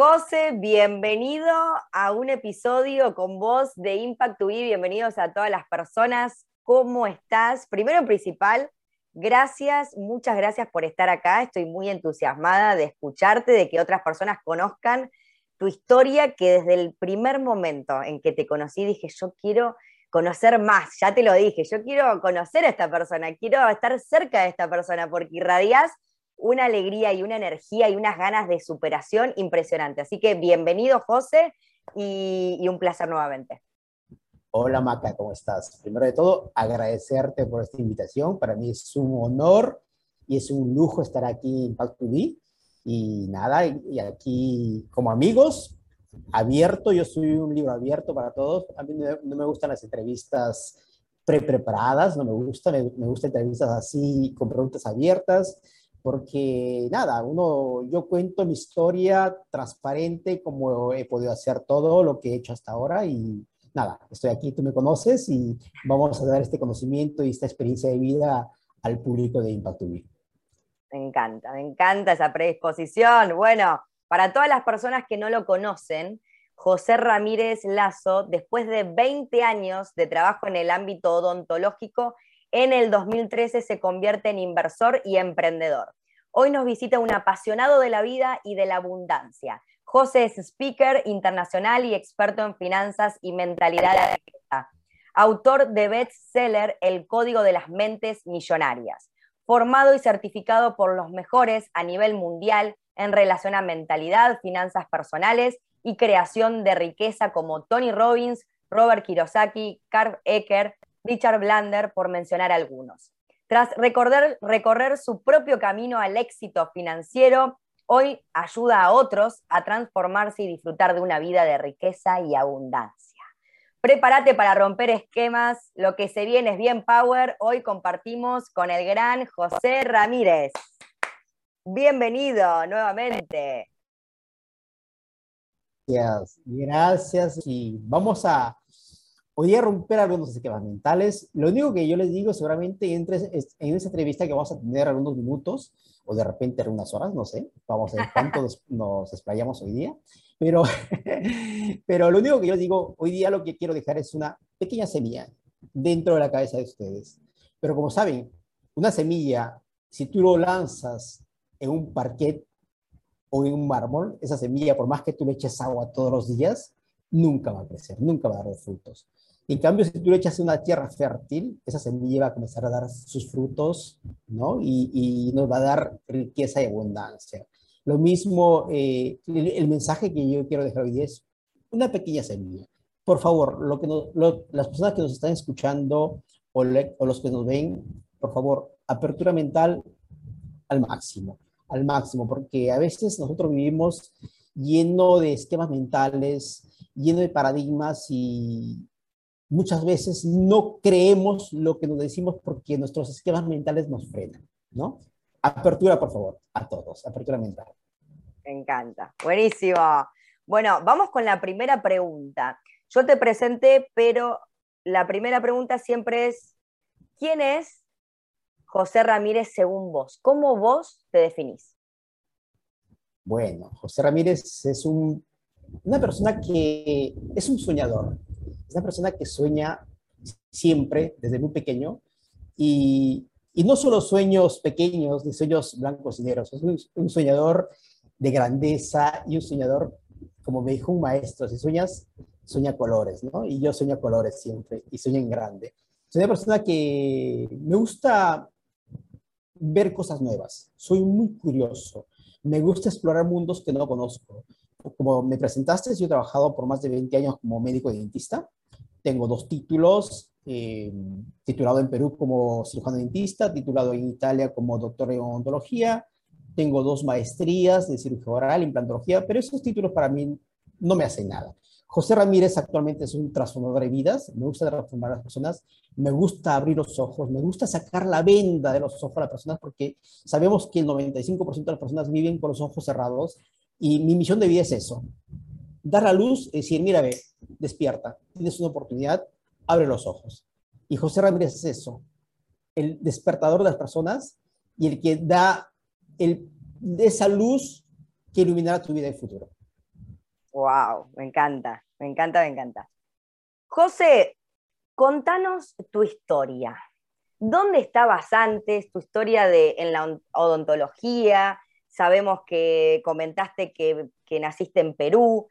José, bienvenido a un episodio con vos de Impact Be. Bienvenidos a todas las personas. ¿Cómo estás? Primero principal, gracias, muchas gracias por estar acá. Estoy muy entusiasmada de escucharte, de que otras personas conozcan tu historia, que desde el primer momento en que te conocí dije, yo quiero conocer más, ya te lo dije, yo quiero conocer a esta persona, quiero estar cerca de esta persona, porque irradias una alegría y una energía y unas ganas de superación impresionante. Así que bienvenido, José, y, un placer nuevamente. Hola Maca, ¿cómo estás? Primero de todo, agradecerte por esta invitación. Para mí es un honor y es un lujo estar aquí en Pack 2 Y nada, y aquí como amigos, abierto, yo soy un libro abierto para todos. A mí no me gustan las entrevistas pre-preparadas, no me gusta, me, me gustan entrevistas así, con preguntas abiertas porque nada, uno, yo cuento mi historia transparente como he podido hacer todo lo que he hecho hasta ahora y nada, estoy aquí, tú me conoces y vamos a dar este conocimiento y esta experiencia de vida al público de Impact TV. Me encanta, me encanta esa predisposición. Bueno, para todas las personas que no lo conocen, José Ramírez Lazo, después de 20 años de trabajo en el ámbito odontológico, en el 2013 se convierte en inversor y emprendedor. Hoy nos visita un apasionado de la vida y de la abundancia. José es speaker internacional y experto en finanzas y mentalidad. Autor de bestseller El Código de las Mentes Millonarias. Formado y certificado por los mejores a nivel mundial en relación a mentalidad, finanzas personales y creación de riqueza como Tony Robbins, Robert Kiyosaki, Carl Ecker, Richard Blander, por mencionar algunos. Tras recorrer, recorrer su propio camino al éxito financiero, hoy ayuda a otros a transformarse y disfrutar de una vida de riqueza y abundancia. Prepárate para romper esquemas, lo que se viene es bien power. Hoy compartimos con el gran José Ramírez. Bienvenido nuevamente. Gracias, gracias. Y vamos a, podía romper algunos esquemas mentales. Lo único que yo les digo, seguramente entre en esa entrevista que vamos a tener algunos minutos, o de repente algunas horas, no sé, vamos a ver cuánto nos, explayamos hoy día, pero, pero lo único que yo les digo, hoy día lo que quiero dejar es una pequeña semilla dentro de la cabeza de ustedes. Pero como saben, una semilla, si tú lo lanzas en un parquet o en un mármol, esa semilla, por más que tú le eches agua todos los días, nunca va a crecer, nunca va a dar frutos. En cambio, si tú le echas una tierra fértil, esa semilla va a comenzar a dar sus frutos, ¿no? Y, nos va a dar riqueza y abundancia. Lo mismo, eh, el, mensaje que yo quiero dejar hoy es una pequeña semilla. Por favor, lo que las personas que nos están escuchando o, o los que nos ven, por favor, apertura mental al máximo, al máximo, porque a veces nosotros vivimos lleno de esquemas mentales, lleno de paradigmas y, muchas veces no creemos lo que nos decimos porque nuestros esquemas mentales nos frenan, ¿no? Apertura, por favor, a todos, apertura mental. Me encanta, buenísimo. Bueno, vamos con la primera pregunta. Yo te presenté, pero la primera pregunta siempre es, ¿quién es José Ramírez según vos? ¿Cómo vos te definís? Bueno, José Ramírez es un, una persona que es un soñador, es una persona que sueña siempre, desde muy pequeño, y, y no solo sueños pequeños, ni sueños blancos y negros, es un, soñador de grandeza y un soñador, como me dijo un maestro, si sueñas, sueña colores, ¿no? Y yo sueño colores siempre, y sueño en grande. Soy una persona que me gusta ver cosas nuevas, soy muy curioso, me gusta explorar mundos que no conozco. Como me presentaste, yo he trabajado por más de 20 años como médico dentista tengo dos títulos, eh, titulado en Perú como cirujano dentista, titulado en Italia como doctor en odontología. Tengo dos maestrías de cirugía oral, implantología, pero esos títulos para mí no me hacen nada. José Ramírez actualmente es un transformador de vidas, me gusta transformar a las personas, me gusta abrir los ojos, me gusta sacar la venda de los ojos a las personas porque sabemos que el 95% de las personas viven con los ojos cerrados y mi misión de vida es eso, dar la luz y decir, mira, ve, despierta, tienes una oportunidad, abre los ojos. Y José Ramírez es eso, el despertador de las personas y el que da el, esa luz que iluminará tu vida el futuro. Wow, me encanta, me encanta, me encanta. José, contanos tu historia. ¿Dónde estabas antes? Tu historia de, en la odontología. Sabemos que comentaste que, que naciste en Perú.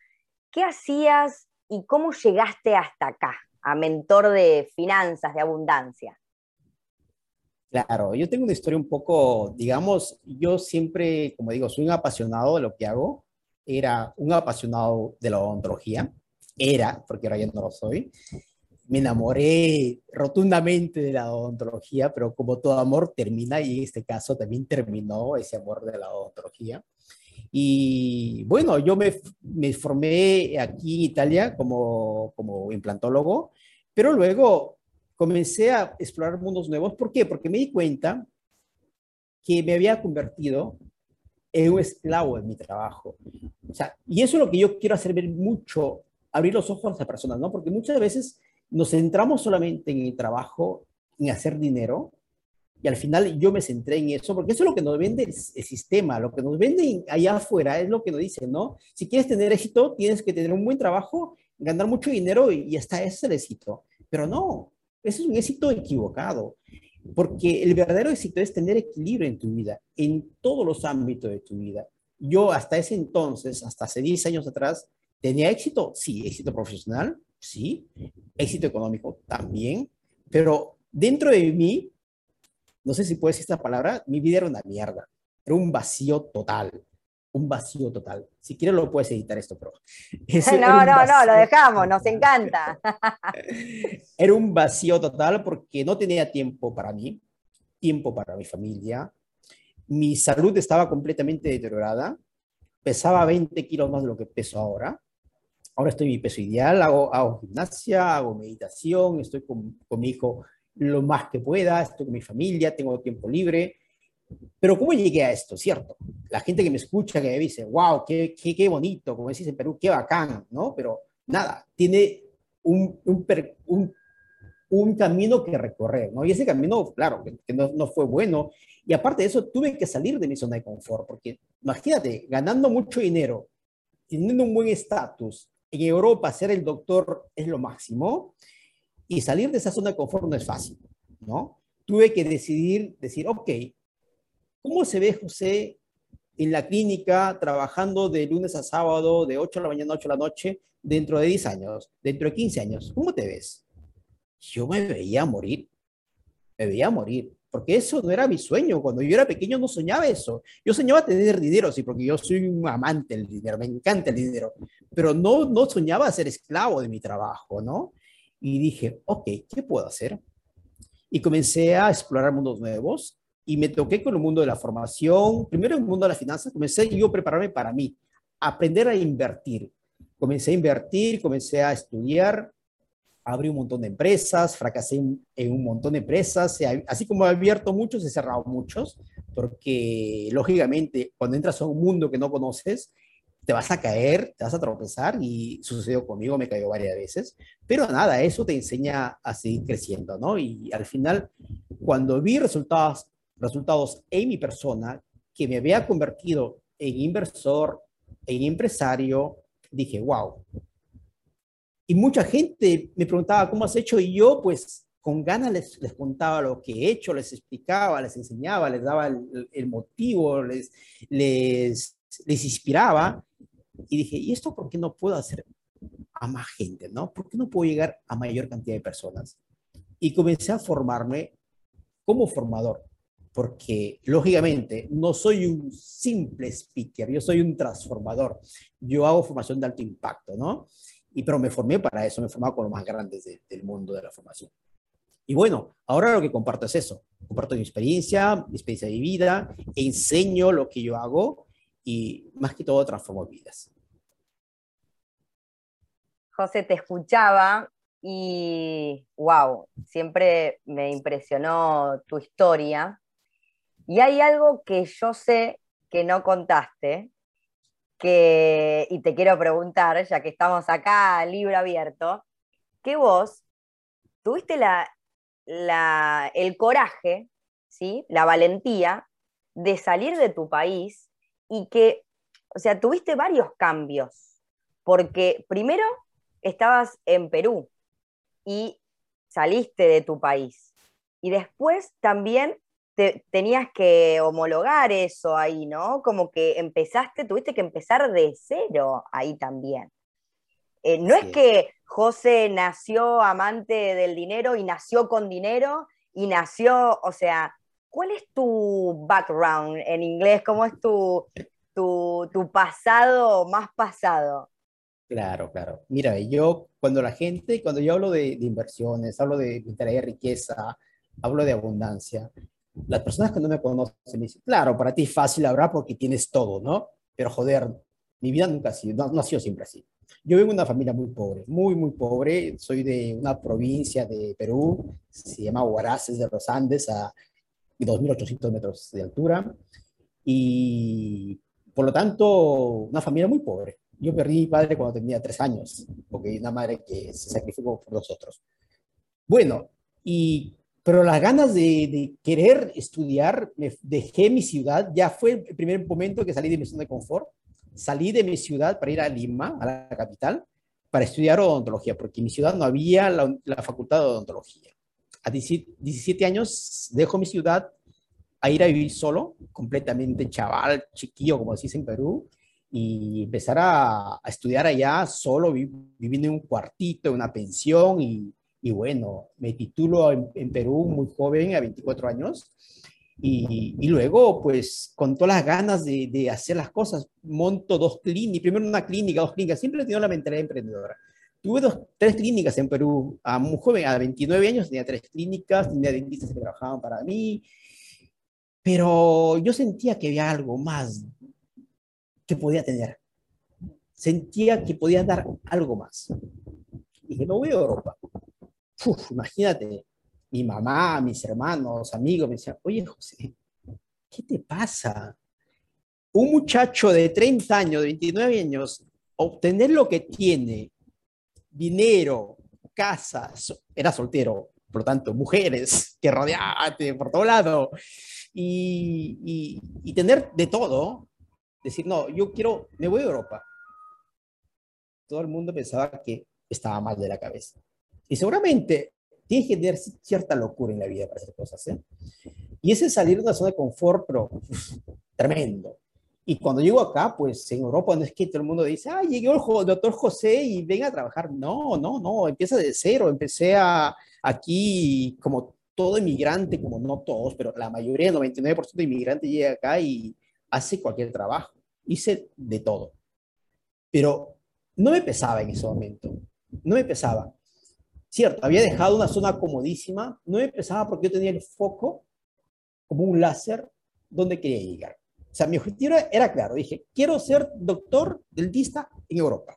¿Qué hacías y cómo llegaste hasta acá, a mentor de finanzas, de abundancia? Claro, yo tengo una historia un poco, digamos, yo siempre, como digo, soy un apasionado de lo que hago era un apasionado de la odontología, era, porque ahora ya no lo soy. Me enamoré rotundamente de la odontología, pero como todo amor termina, y en este caso también terminó ese amor de la odontología. Y bueno, yo me, me formé aquí en Italia como, como implantólogo, pero luego comencé a explorar mundos nuevos. ¿Por qué? Porque me di cuenta que me había convertido es un esclavo de mi trabajo. O sea, y eso es lo que yo quiero hacer ver mucho, abrir los ojos a las personas, ¿no? Porque muchas veces nos centramos solamente en el trabajo, en hacer dinero, y al final yo me centré en eso, porque eso es lo que nos vende el, sistema, lo que nos vende allá afuera es lo que nos dicen, ¿no? Si quieres tener éxito, tienes que tener un buen trabajo, ganar mucho dinero y, y hasta ese es el éxito. Pero no, ese es un éxito equivocado. Porque el verdadero éxito es tener equilibrio en tu vida, en todos los ámbitos de tu vida. Yo hasta ese entonces, hasta hace 10 años atrás, tenía éxito, sí, éxito profesional, sí, éxito económico también, pero dentro de mí, no sé si puedo decir esta palabra, mi vida era una mierda, era un vacío total, un vacío total. Si quieres lo puedes editar esto, pero... no, no, no, lo dejamos, nos encanta. era un vacío total porque no tenía tiempo para mí, tiempo para mi familia. Mi salud estaba completamente deteriorada. Pesaba 20 kilos más de lo que peso ahora. Ahora estoy en mi peso ideal, hago, hago gimnasia, hago meditación, estoy con, con mi hijo lo más que pueda, estoy con mi familia, tengo tiempo libre pero ¿cómo llegué a esto, cierto? La gente que me escucha, que me dice, wow, qué, qué, qué bonito, como decís en Perú, qué bacán, ¿no? Pero nada, tiene un, un, un, camino que recorrer, ¿no? Y ese camino, claro, que, no, no, fue bueno. Y aparte de eso, tuve que salir de mi zona de confort, porque imagínate, ganando mucho dinero, teniendo un buen estatus, en Europa ser el doctor es lo máximo, y salir de esa zona de confort no es fácil, ¿no? Tuve que decidir, decir, ok, ¿Cómo se ve José en la clínica trabajando de lunes a sábado, de 8 de la mañana a 8 de la noche, dentro de 10 años, dentro de 15 años? ¿Cómo te ves? Yo me veía morir, me veía morir, porque eso no era mi sueño. Cuando yo era pequeño no soñaba eso. Yo soñaba tener dinero, sí, porque yo soy un amante del dinero, me encanta el dinero, pero no, no soñaba ser esclavo de mi trabajo, ¿no? Y dije, ok, ¿qué puedo hacer? Y comencé a explorar mundos nuevos y me toqué con el mundo de la formación, primero el mundo de las finanzas, comencé yo a prepararme para mí, aprender a invertir. Comencé a invertir, comencé a estudiar, abrí un montón de empresas, fracasé en, un montón de empresas, así como he abierto muchos, he cerrado muchos, porque lógicamente cuando entras a un mundo que no conoces, te vas a caer, te vas a tropezar y sucedió conmigo, me cayó varias veces, pero nada, eso te enseña a seguir creciendo, ¿no? Y al final, cuando vi resultados resultados en mi persona, que me había convertido en inversor, en empresario, dije, wow. Y mucha gente me preguntaba, ¿cómo has hecho? Y yo, pues, con ganas les, les contaba lo que he hecho, les explicaba, les enseñaba, les daba el, el motivo, les, les, les inspiraba. Y dije, ¿y esto por qué no puedo hacer a más gente? ¿no? ¿Por qué no puedo llegar a mayor cantidad de personas? Y comencé a formarme como formador porque lógicamente no soy un simple speaker, yo soy un transformador. Yo hago formación de alto impacto, ¿no? Y pero me formé para eso, me he formado con los más grandes del mundo de la formación. Y bueno, ahora lo que comparto es eso. Comparto mi experiencia, mi experiencia de vida, enseño lo que yo hago y más que todo transformo vidas. José, te escuchaba y, wow, siempre me impresionó tu historia. Y hay algo que yo sé que no contaste, que, y te quiero preguntar, ya que estamos acá, libro abierto, que vos tuviste la, la, el coraje, ¿sí? la valentía de salir de tu país y que, o sea, tuviste varios cambios, porque primero estabas en Perú y saliste de tu país. Y después también te, tenías que homologar eso ahí, ¿no? Como que empezaste, tuviste que empezar de cero ahí también. Eh, no es que José nació amante del dinero y nació con dinero y nació, o sea, ¿cuál es tu background en inglés? ¿Cómo es tu, tu, tu pasado más pasado? Claro, claro. Mira, yo cuando la gente, cuando yo hablo de, inversiones, hablo de traer riqueza, hablo de abundancia, las personas que no me conocen me dicen, claro, para ti es fácil hablar porque tienes todo, ¿no? Pero joder, mi vida nunca ha sido, no, ha sido siempre así. Yo vengo de una familia muy pobre, muy, muy pobre. Soy de una provincia de Perú, se llama Huaraces de los Andes, a 2.800 metros de altura. Y por lo tanto, una familia muy pobre. Yo perdí mi padre cuando tenía tres años, porque una madre que se sacrificó por nosotros. Bueno, y, pero las ganas de, de, querer estudiar, me dejé mi ciudad, ya fue el primer momento que salí de mi zona de confort, salí de mi ciudad para ir a Lima, a la capital, para estudiar odontología, porque en mi ciudad no había la, la facultad de odontología. A 17 años dejo mi ciudad a ir a vivir solo, completamente chaval, chiquillo, como decís en Perú, y empezar a, estudiar allá solo, viviendo en un cuartito, en una pensión y, bueno, me titulo en, Perú muy joven, a 24 años, y, y luego pues con todas las ganas de, de, hacer las cosas, monto dos clínicas, primero una clínica, dos clínicas, siempre he tenido la mentalidad emprendedora. Tuve dos, tres clínicas en Perú, a muy joven, a 29 años tenía tres clínicas, tenía dentistas que trabajaban para mí, pero yo sentía que había algo más que podía tener. Sentía que podía dar algo más. Y dije, me voy a Europa. Uf, imagínate, mi mamá, mis hermanos, amigos me decían, oye José, ¿qué te pasa? Un muchacho de 30 años, de 29 años, obtener lo que tiene, dinero, casa, era soltero, por lo tanto, mujeres que rodeate por todo lado, y, y, y tener de todo, decir, no, yo quiero, me voy a Europa. Todo el mundo pensaba que estaba mal de la cabeza. Y seguramente tienes que tener cierta locura en la vida para hacer cosas. ¿eh? Y ese salir de una zona de confort, pero tremendo. Y cuando llego acá, pues en Europa no es que todo el mundo dice, ah, llegó el doctor José y venga a trabajar. No, no, no, empieza de cero. Empecé a, aquí como todo inmigrante, como no todos, pero la mayoría, el 99% de inmigrantes llega acá y hace cualquier trabajo. Hice de todo. Pero no me pesaba en ese momento. No me pesaba. Cierto, había dejado una zona comodísima. No me pesaba porque yo tenía el foco como un láser donde quería llegar. Sea, mi objetivo era claro. Dije, quiero ser doctor dentista en Europa.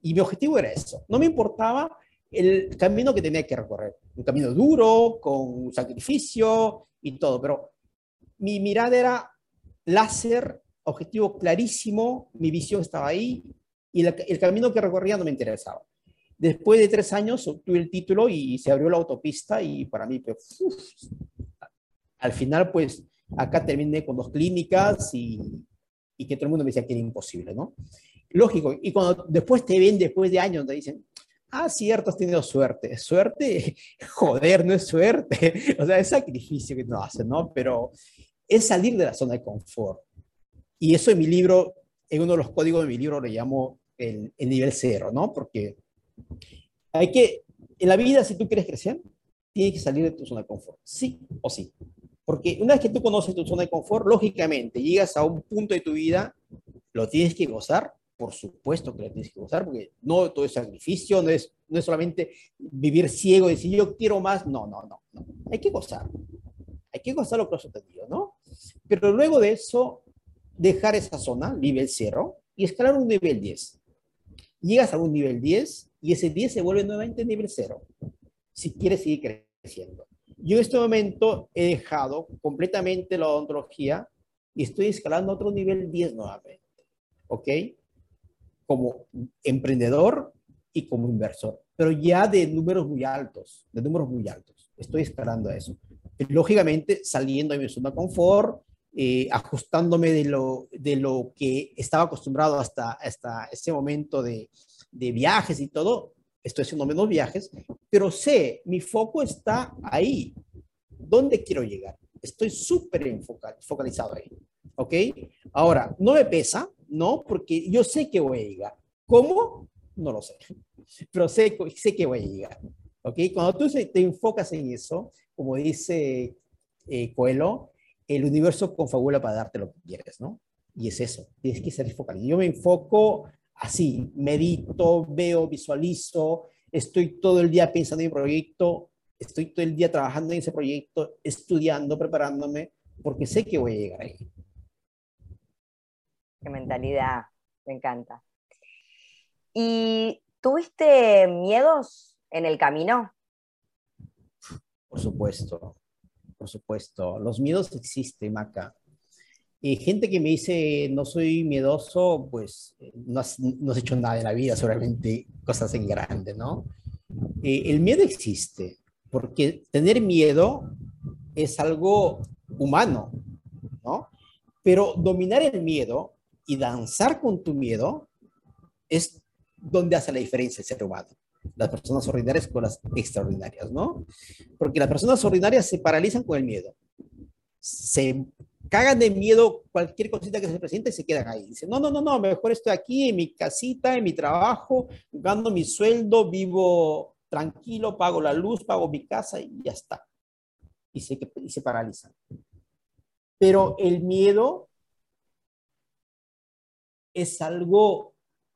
Y mi objetivo era eso. No me importaba el camino que tenía que recorrer. Un camino duro, con sacrificio y todo. Pero mi mirada era láser, objetivo clarísimo, mi visión estaba ahí y el camino que recorría no me interesaba. Después de tres años obtuve el título y se abrió la autopista y para mí, pues, al final, pues, acá terminé con dos clínicas y, y, que todo el mundo me decía que era imposible, ¿no? Lógico, y cuando después te ven, después de años, te dicen, ah, cierto, has tenido suerte. Suerte, joder, no es suerte. O sea, es sacrificio que no hacen, ¿no? Pero es salir de la zona de confort. Y eso en mi libro, en uno de los códigos de mi libro, le llamo el, el nivel cero, ¿no? Porque hay que, en la vida, si tú quieres crecer, tienes que salir de tu zona de confort, sí o sí. Porque una vez que tú conoces tu zona de confort, lógicamente llegas a un punto de tu vida, lo tienes que gozar, por supuesto que lo tienes que gozar, porque no todo es sacrificio, no es, no es solamente vivir ciego y decir yo quiero más, no, no, no, no. hay que gozar, hay que gozar lo que has obtenido, ¿no? Pero luego de eso, dejar esa zona, nivel cero, y escalar un nivel 10. Llegas a un nivel 10 y ese 10 se vuelve nuevamente nivel 0, si quieres seguir creciendo. Yo en este momento he dejado completamente la odontología y estoy escalando a otro nivel 10 nuevamente, ¿ok? Como emprendedor y como inversor, pero ya de números muy altos, de números muy altos. Estoy escalando a eso. Lógicamente, saliendo de mi zona de confort, eh, ajustándome de lo, de lo que estaba acostumbrado hasta, hasta ese momento de, de viajes y todo, estoy haciendo menos viajes, pero sé, mi foco está ahí. ¿Dónde quiero llegar? Estoy súper focalizado ahí. ¿Ok? Ahora, no me pesa, ¿no? Porque yo sé que voy a llegar. ¿Cómo? No lo sé. Pero sé, sé que voy a llegar. ¿Ok? Cuando tú te enfocas en eso, como dice eh, Coelho, el universo confabula para darte lo que quieres, ¿no? Y es eso, tienes que ser focalizado. Yo me enfoco así, medito, veo, visualizo, estoy todo el día pensando en mi proyecto, estoy todo el día trabajando en ese proyecto, estudiando, preparándome, porque sé que voy a llegar ahí. Qué mentalidad, me encanta. ¿Y tuviste miedos en el camino? Por supuesto, por supuesto. Los miedos existen, Maca. Y gente que me dice, no soy miedoso, pues eh, no has, no has hecho nada en la vida, seguramente cosas en grande, ¿no? Eh, el miedo existe, porque tener miedo es algo humano, ¿no? Pero dominar el miedo y danzar con tu miedo es donde hace la diferencia el ser humano. Las personas ordinarias con las extraordinarias, ¿no? Porque las personas ordinarias se paralizan con el miedo. Se cagan de miedo cualquier cosita que se presente y se quedan ahí. Dicen, no, no, no, no, mejor estoy aquí en mi casita, en mi trabajo, gano mi sueldo, vivo tranquilo, pago la luz, pago mi casa y ya está. Y se, y se paralizan. Pero el miedo es algo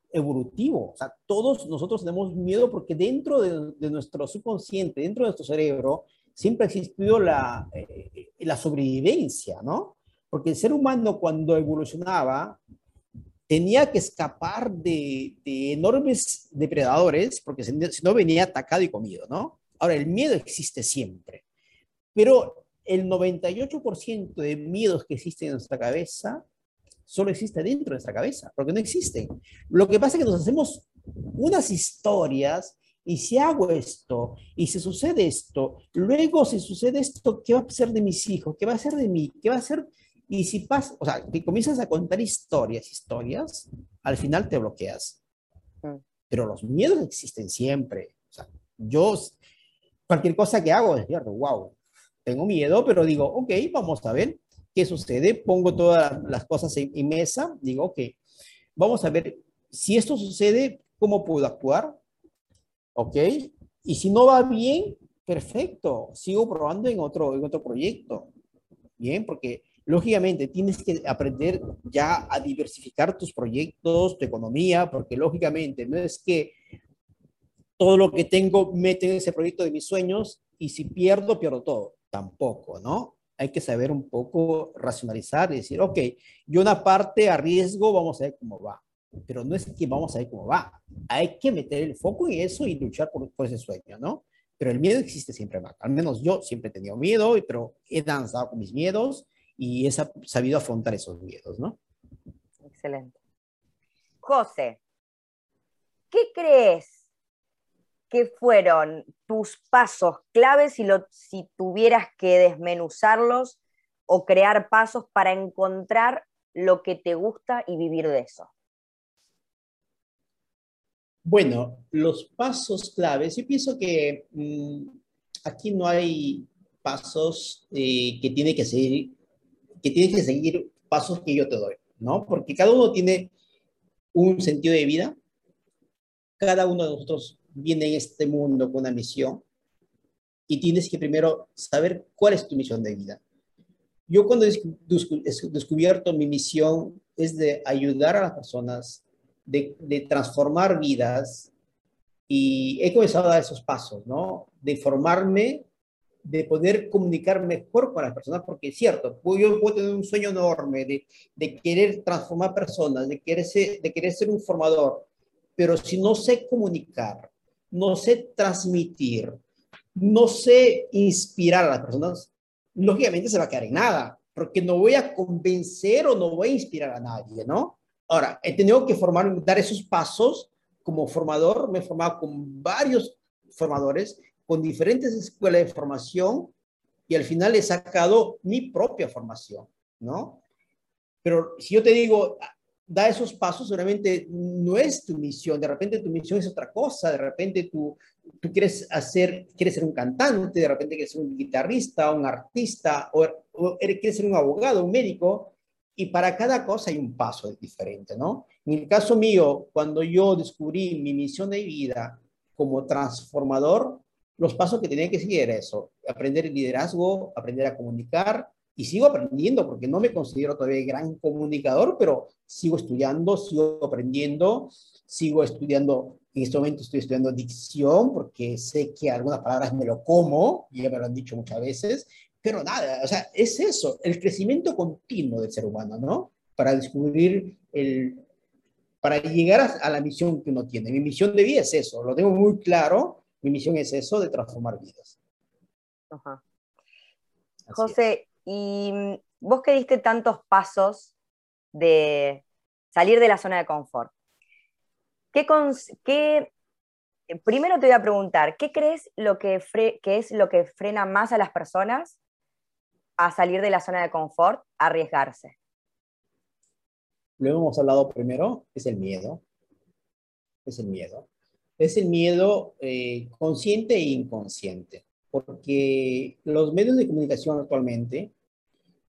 evolutivo. O sea, todos nosotros tenemos miedo porque dentro de, nuestro subconsciente, dentro de nuestro cerebro, siempre ha existido la, eh, la sobrevivencia, ¿no? Porque el ser humano cuando evolucionaba tenía que escapar de, enormes depredadores, porque si no venía atacado y comido, ¿no? Ahora, el miedo existe siempre, pero el 98% de miedos que existen en nuestra cabeza solo existe dentro de nuestra cabeza, porque no existen. Lo que pasa es que nos hacemos unas historias y si hago esto, y si sucede esto, luego si sucede esto, ¿qué va a ser de mis hijos? ¿Qué va a ser de mí? ¿Qué va a ser y si pasa, o sea, que comienzas a contar historias, historias, al final te bloqueas. Mm. Pero los miedos existen siempre. O sea, yo, cualquier cosa que hago, es cierto, wow, tengo miedo, pero digo, ok, vamos a ver qué sucede. Pongo todas las cosas en, en mesa, digo, ok, vamos a ver si esto sucede, cómo puedo actuar, ok. Y si no va bien, perfecto, sigo probando en otro, en otro proyecto. Bien, porque lógicamente tienes que aprender ya a diversificar tus proyectos, tu economía, porque lógicamente no es que todo lo que tengo mete en ese proyecto de mis sueños y si pierdo, pierdo todo. Tampoco, ¿no? Hay que saber un poco racionalizar y decir, ok, yo una parte arriesgo, vamos a ver cómo va. Pero no es que vamos a ver cómo va. Hay que meter el foco en eso y luchar por, por ese sueño, ¿no? Pero el miedo existe siempre más. Al menos yo siempre he tenido miedo, pero he danzado con mis miedos y he sabido afrontar esos miedos, ¿no? Excelente. José, ¿qué crees que fueron tus pasos claves si, lo, si tuvieras que desmenuzarlos o crear pasos para encontrar lo que te gusta y vivir de eso? Bueno, los pasos claves, yo pienso que mm, aquí no hay pasos eh, que tiene que seguir que tienes que seguir pasos que yo te doy, ¿no? Porque cada uno tiene un sentido de vida, cada uno de nosotros viene en este mundo con una misión y tienes que primero saber cuál es tu misión de vida. Yo cuando he descubierto mi misión es de ayudar a las personas, de, de transformar vidas y he comenzado a dar esos pasos, ¿no? De formarme de poder comunicar mejor con las personas, porque es cierto, yo puedo tener un sueño enorme de, de querer transformar personas, de querer, ser, de querer ser un formador, pero si no sé comunicar, no sé transmitir, no sé inspirar a las personas, lógicamente se va a quedar en nada, porque no voy a convencer o no voy a inspirar a nadie, ¿no? Ahora, he tenido que formar, dar esos pasos como formador, me he formado con varios formadores, con diferentes escuelas de formación y al final he sacado mi propia formación, ¿no? Pero si yo te digo, da esos pasos, seguramente no es tu misión, de repente tu misión es otra cosa, de repente tú, tú quieres hacer, quieres ser un cantante, de repente quieres ser un guitarrista, un artista, o, o quieres ser un abogado, un médico, y para cada cosa hay un paso diferente, ¿no? En el caso mío, cuando yo descubrí mi misión de vida como transformador, los pasos que tenía que seguir era eso, aprender el liderazgo, aprender a comunicar, y sigo aprendiendo porque no me considero todavía gran comunicador, pero sigo estudiando, sigo aprendiendo, sigo estudiando, en este momento estoy estudiando dicción porque sé que algunas palabras me lo como, ya me lo han dicho muchas veces, pero nada, o sea, es eso, el crecimiento continuo del ser humano, ¿no? Para descubrir el, para llegar a, a la misión que uno tiene. Mi misión de vida es eso, lo tengo muy claro, mi misión es eso, de transformar vidas. Ajá. José, y mm, vos que diste tantos pasos de salir de la zona de confort, ¿qué, qué eh, primero te voy a preguntar, ¿qué crees lo que, que es lo que frena más a las personas a salir de la zona de confort, a arriesgarse? Lo hemos hablado primero, es el miedo. Es el miedo. Es el miedo eh, consciente e inconsciente, porque los medios de comunicación actualmente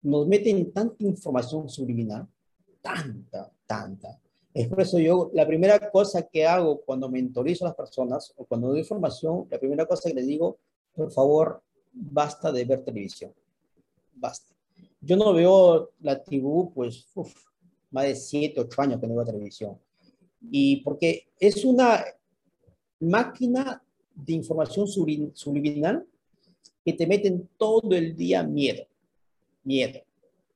nos meten tanta información subliminal, tanta, tanta. Es por eso yo, la primera cosa que hago cuando mentorizo a las personas o cuando doy información, la primera cosa que les digo, por favor, basta de ver televisión. Basta. Yo no veo la tribu, pues, más de 7, 8 años que no veo televisión. Y porque es una máquina de información subliminal que te meten todo el día miedo Miedo,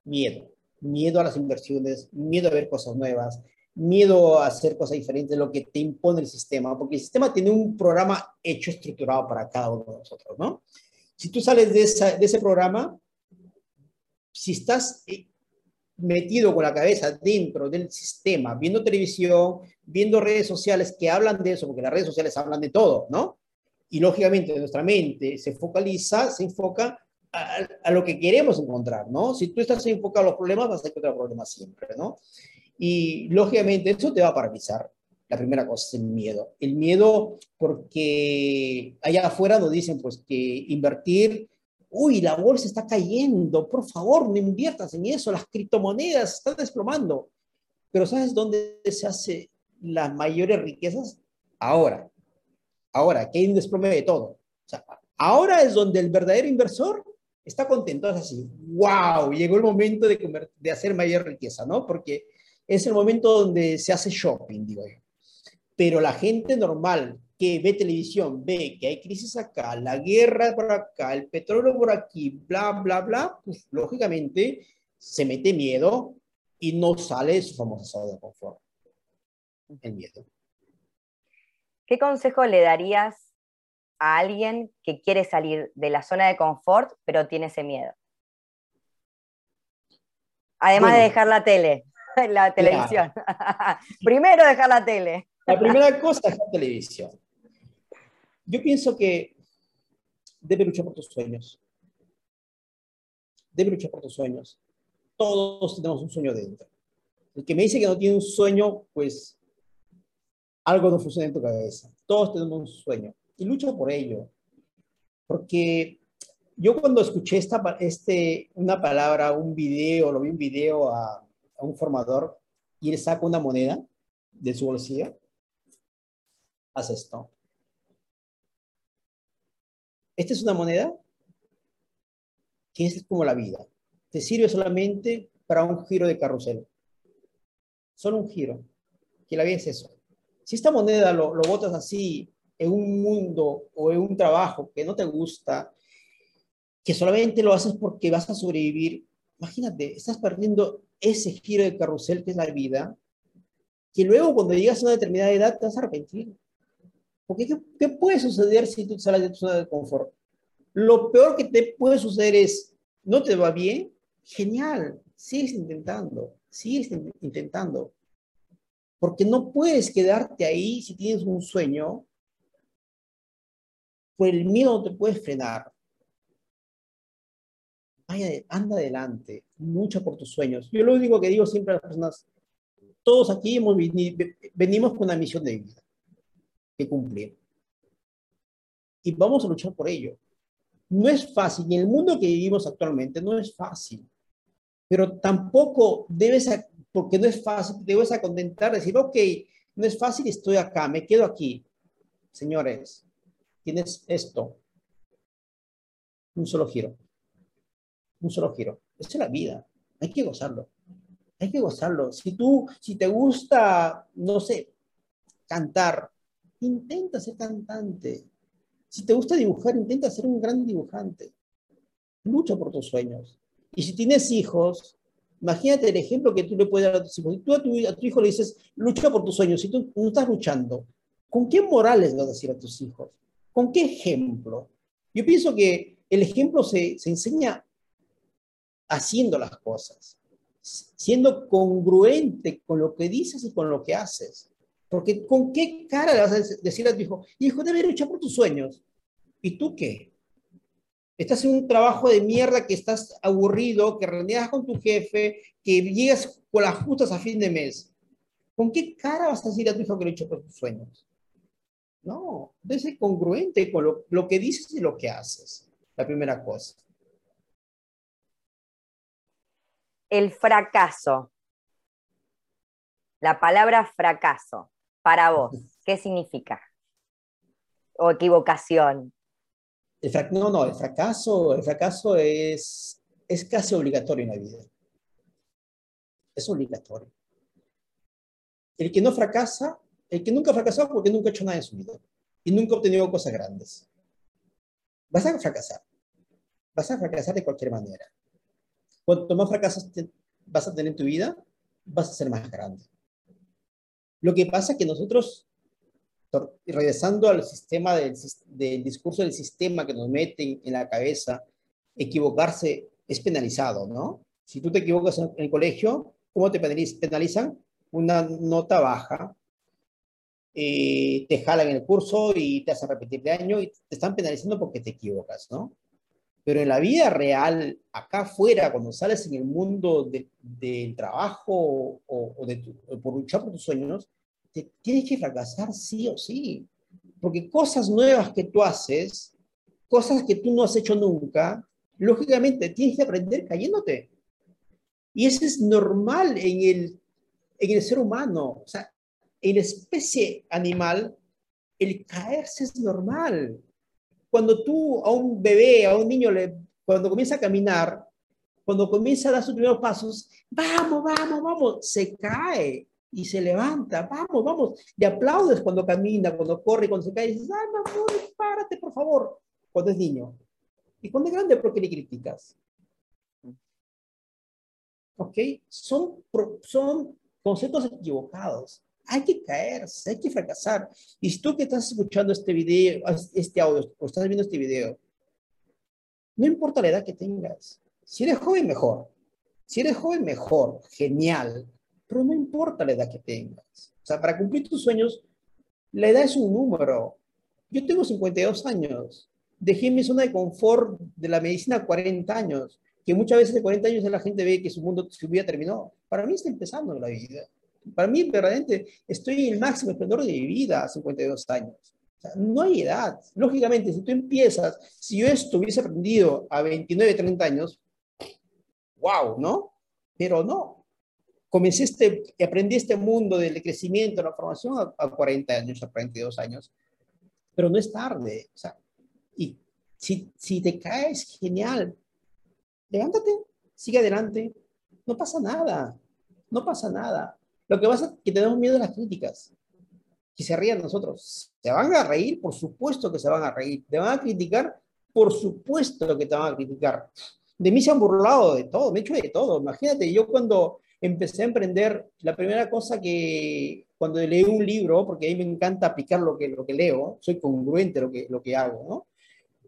miedo, miedo a las inversiones, miedo a ver cosas nuevas, miedo a hacer cosas diferentes lo que te impone el sistema, porque el sistema tiene un programa hecho, estructurado para cada uno de nosotros, ¿no? Si tú sales de, de ese programa, si estás eh, metido con la cabeza dentro del sistema, viendo televisión, viendo redes sociales que hablan de eso, porque las redes sociales hablan de todo, ¿no? Y lógicamente nuestra mente se focaliza, se enfoca a, lo que queremos encontrar, ¿no? Si tú estás enfocado a los problemas, vas a encontrar problemas siempre, ¿no? Y lógicamente eso te va a paralizar. La primera cosa es el miedo. El miedo porque allá afuera nos dicen pues que invertir, uy, la bolsa está cayendo, por favor, no inviertas en eso, las criptomonedas están desplomando. Pero ¿sabes dónde se hace las mayores riquezas? Ahora. Ahora, que hay un desplome de todo. O sea, ahora es donde el verdadero inversor está contento, es así, wow, llegó el momento de, de hacer mayor riqueza, ¿no? Porque es el momento donde se hace shopping, digo yo. Pero la gente normal que ve televisión, ve que hay crisis acá, la guerra por acá, el petróleo por aquí, bla, bla, bla, pues lógicamente se mete miedo y no sale de su famosa zona de confort. El miedo. ¿Qué consejo le darías a alguien que quiere salir de la zona de confort, pero tiene ese miedo? Además de dejar la tele, la televisión. Primero dejar la tele. La primera cosa es la televisión. Yo pienso que debe luchar por tus sueños. Debe luchar por tus sueños. Todos tenemos un sueño dentro. El que me dice que no tiene un sueño, pues algo no funciona en tu cabeza. Todos tenemos un sueño y lucha por ello. Porque yo cuando escuché esta, este, una palabra, un video, lo vi un video a, un formador y él saca una moneda de su bolsillo, haz esto. Esta es una moneda que es como la vida. Te sirve solamente para un giro de carrusel. Solo un giro. Que la vida es eso. Si esta moneda lo, lo botas así en un mundo o en un trabajo que no te gusta, que solamente lo haces porque vas a sobrevivir, imagínate, estás perdiendo ese giro de carrusel que es la vida, que luego cuando llegas a una determinada edad te vas a arrepentir. Porque ¿qué, ¿qué, puede suceder si tú sales de tu zona de confort? Lo peor que te puede suceder es, ¿no te va bien? Genial, sigues intentando, sigues intentando. Porque no puedes quedarte ahí si tienes un sueño, por el miedo no te puedes frenar. Vaya, anda adelante, lucha por tus sueños. Yo lo único que digo siempre a las personas, todos aquí hemos, venimos con una misión de vida cumplir. Y vamos a luchar por ello. No es fácil, en el mundo que vivimos actualmente no es fácil, pero tampoco debes, porque no es fácil, debes contentar, decir, ok, no es fácil, estoy acá, me quedo aquí. Señores, tienes esto, un solo giro, un solo giro. Es la vida, hay que gozarlo, hay que gozarlo. Si tú, si te gusta, no sé, cantar, intenta ser cantante. Si te gusta dibujar, intenta ser un gran dibujante. Lucha por tus sueños. Y si tienes hijos, imagínate el ejemplo que tú le puedes dar a tus hijos. Si tú a tu, hijo le dices, lucha por tus sueños, si tú no estás luchando, ¿con qué morales vas a decir a tus hijos? ¿Con qué ejemplo? Yo pienso que el ejemplo se, se enseña haciendo las cosas, siendo congruente con lo que dices y con lo que haces. Porque ¿con qué cara le vas a decir a tu hijo, hijo, debe luchar por tus sueños? ¿Y tú qué? Estás en un trabajo de mierda que estás aburrido, que renegas con tu jefe, que llegas con las justas a fin de mes. ¿Con qué cara vas a decir a tu hijo que lucha por tus sueños? No, debe ser congruente con lo que dices y lo que haces. La primera cosa. El fracaso. La palabra fracaso. Para vos, ¿qué significa? ¿O equivocación? no, no, el fracaso, el fracaso es, es casi obligatorio en la vida. Es obligatorio. El que no fracasa, el que nunca ha fracasado porque nunca ha hecho nada en su vida y nunca ha obtenido cosas grandes. Vas a fracasar. Vas a fracasar de cualquier manera. Cuanto más fracasos vas a tener en tu vida, vas a ser más grande. Lo que pasa es que nosotros, regresando al sistema del, discurso del sistema que nos meten en la cabeza, equivocarse es penalizado, ¿no? Si tú te equivocas en el colegio, ¿cómo te penalizan? Una nota baja, eh, te jalan el curso y te hacen repetir de año y te están penalizando porque te equivocas, ¿no? Pero en la vida real, acá afuera, cuando sales en el mundo del trabajo o, de por luchar por tus sueños, te, tienes que fracasar sí o sí. Porque cosas nuevas que tú haces, cosas que tú no has hecho nunca, lógicamente tienes que aprender cayéndote. Y eso es normal en el, en el ser humano. O sea, en la especie animal, el caerse es normal cuando tú a un bebé, a un niño, le, cuando comienza a caminar, cuando comienza a dar sus primeros pasos, vamos, vamos, vamos, se cae y se levanta, vamos, vamos, le aplaudes cuando camina, cuando corre, cuando se cae, y dices, ah, no, párate, por favor, cuando es niño. Y cuando es grande, ¿por qué le criticas? ¿Ok? Son, son conceptos equivocados hay que caerse, hay que fracasar. Y si tú que estás escuchando este video, este audio, o estás viendo este video, no importa la edad que tengas. Si eres joven, mejor. Si eres joven, mejor. Genial. Pero no importa la edad que tengas. O sea, para cumplir tus sueños, la edad es un número. Yo tengo 52 años. Dejé mi zona de confort de la medicina 40 años. Que muchas veces de 40 años la gente ve que su mundo, su vida terminó. Para mí está empezando la vida. Para mí, verdaderamente, estoy en el máximo esplendor de mi vida a 52 años. O sea, no hay edad. Lógicamente, si tú empiezas, si yo esto hubiese aprendido a 29, 30 años, wow, ¿no? Pero no. Comencé este, aprendí este mundo del crecimiento, la formación a, a 40 años, a 42 años. Pero no es tarde. O sea, y si, si te caes, genial. Levántate, sigue adelante. No pasa nada. No pasa nada. Lo que pasa es que tenemos miedo a las críticas, que se rían nosotros. ¿Se van a reír? Por supuesto que se van a reír. ¿Te van a criticar? Por supuesto que te van a criticar. De mí se han burlado de todo, me he hecho de todo. Imagínate, yo cuando, empecé a emprender, la primera cosa que cuando leí un libro, porque a mí me encanta aplicar lo que, lo que leo, soy congruente lo que, lo que hago, ¿no?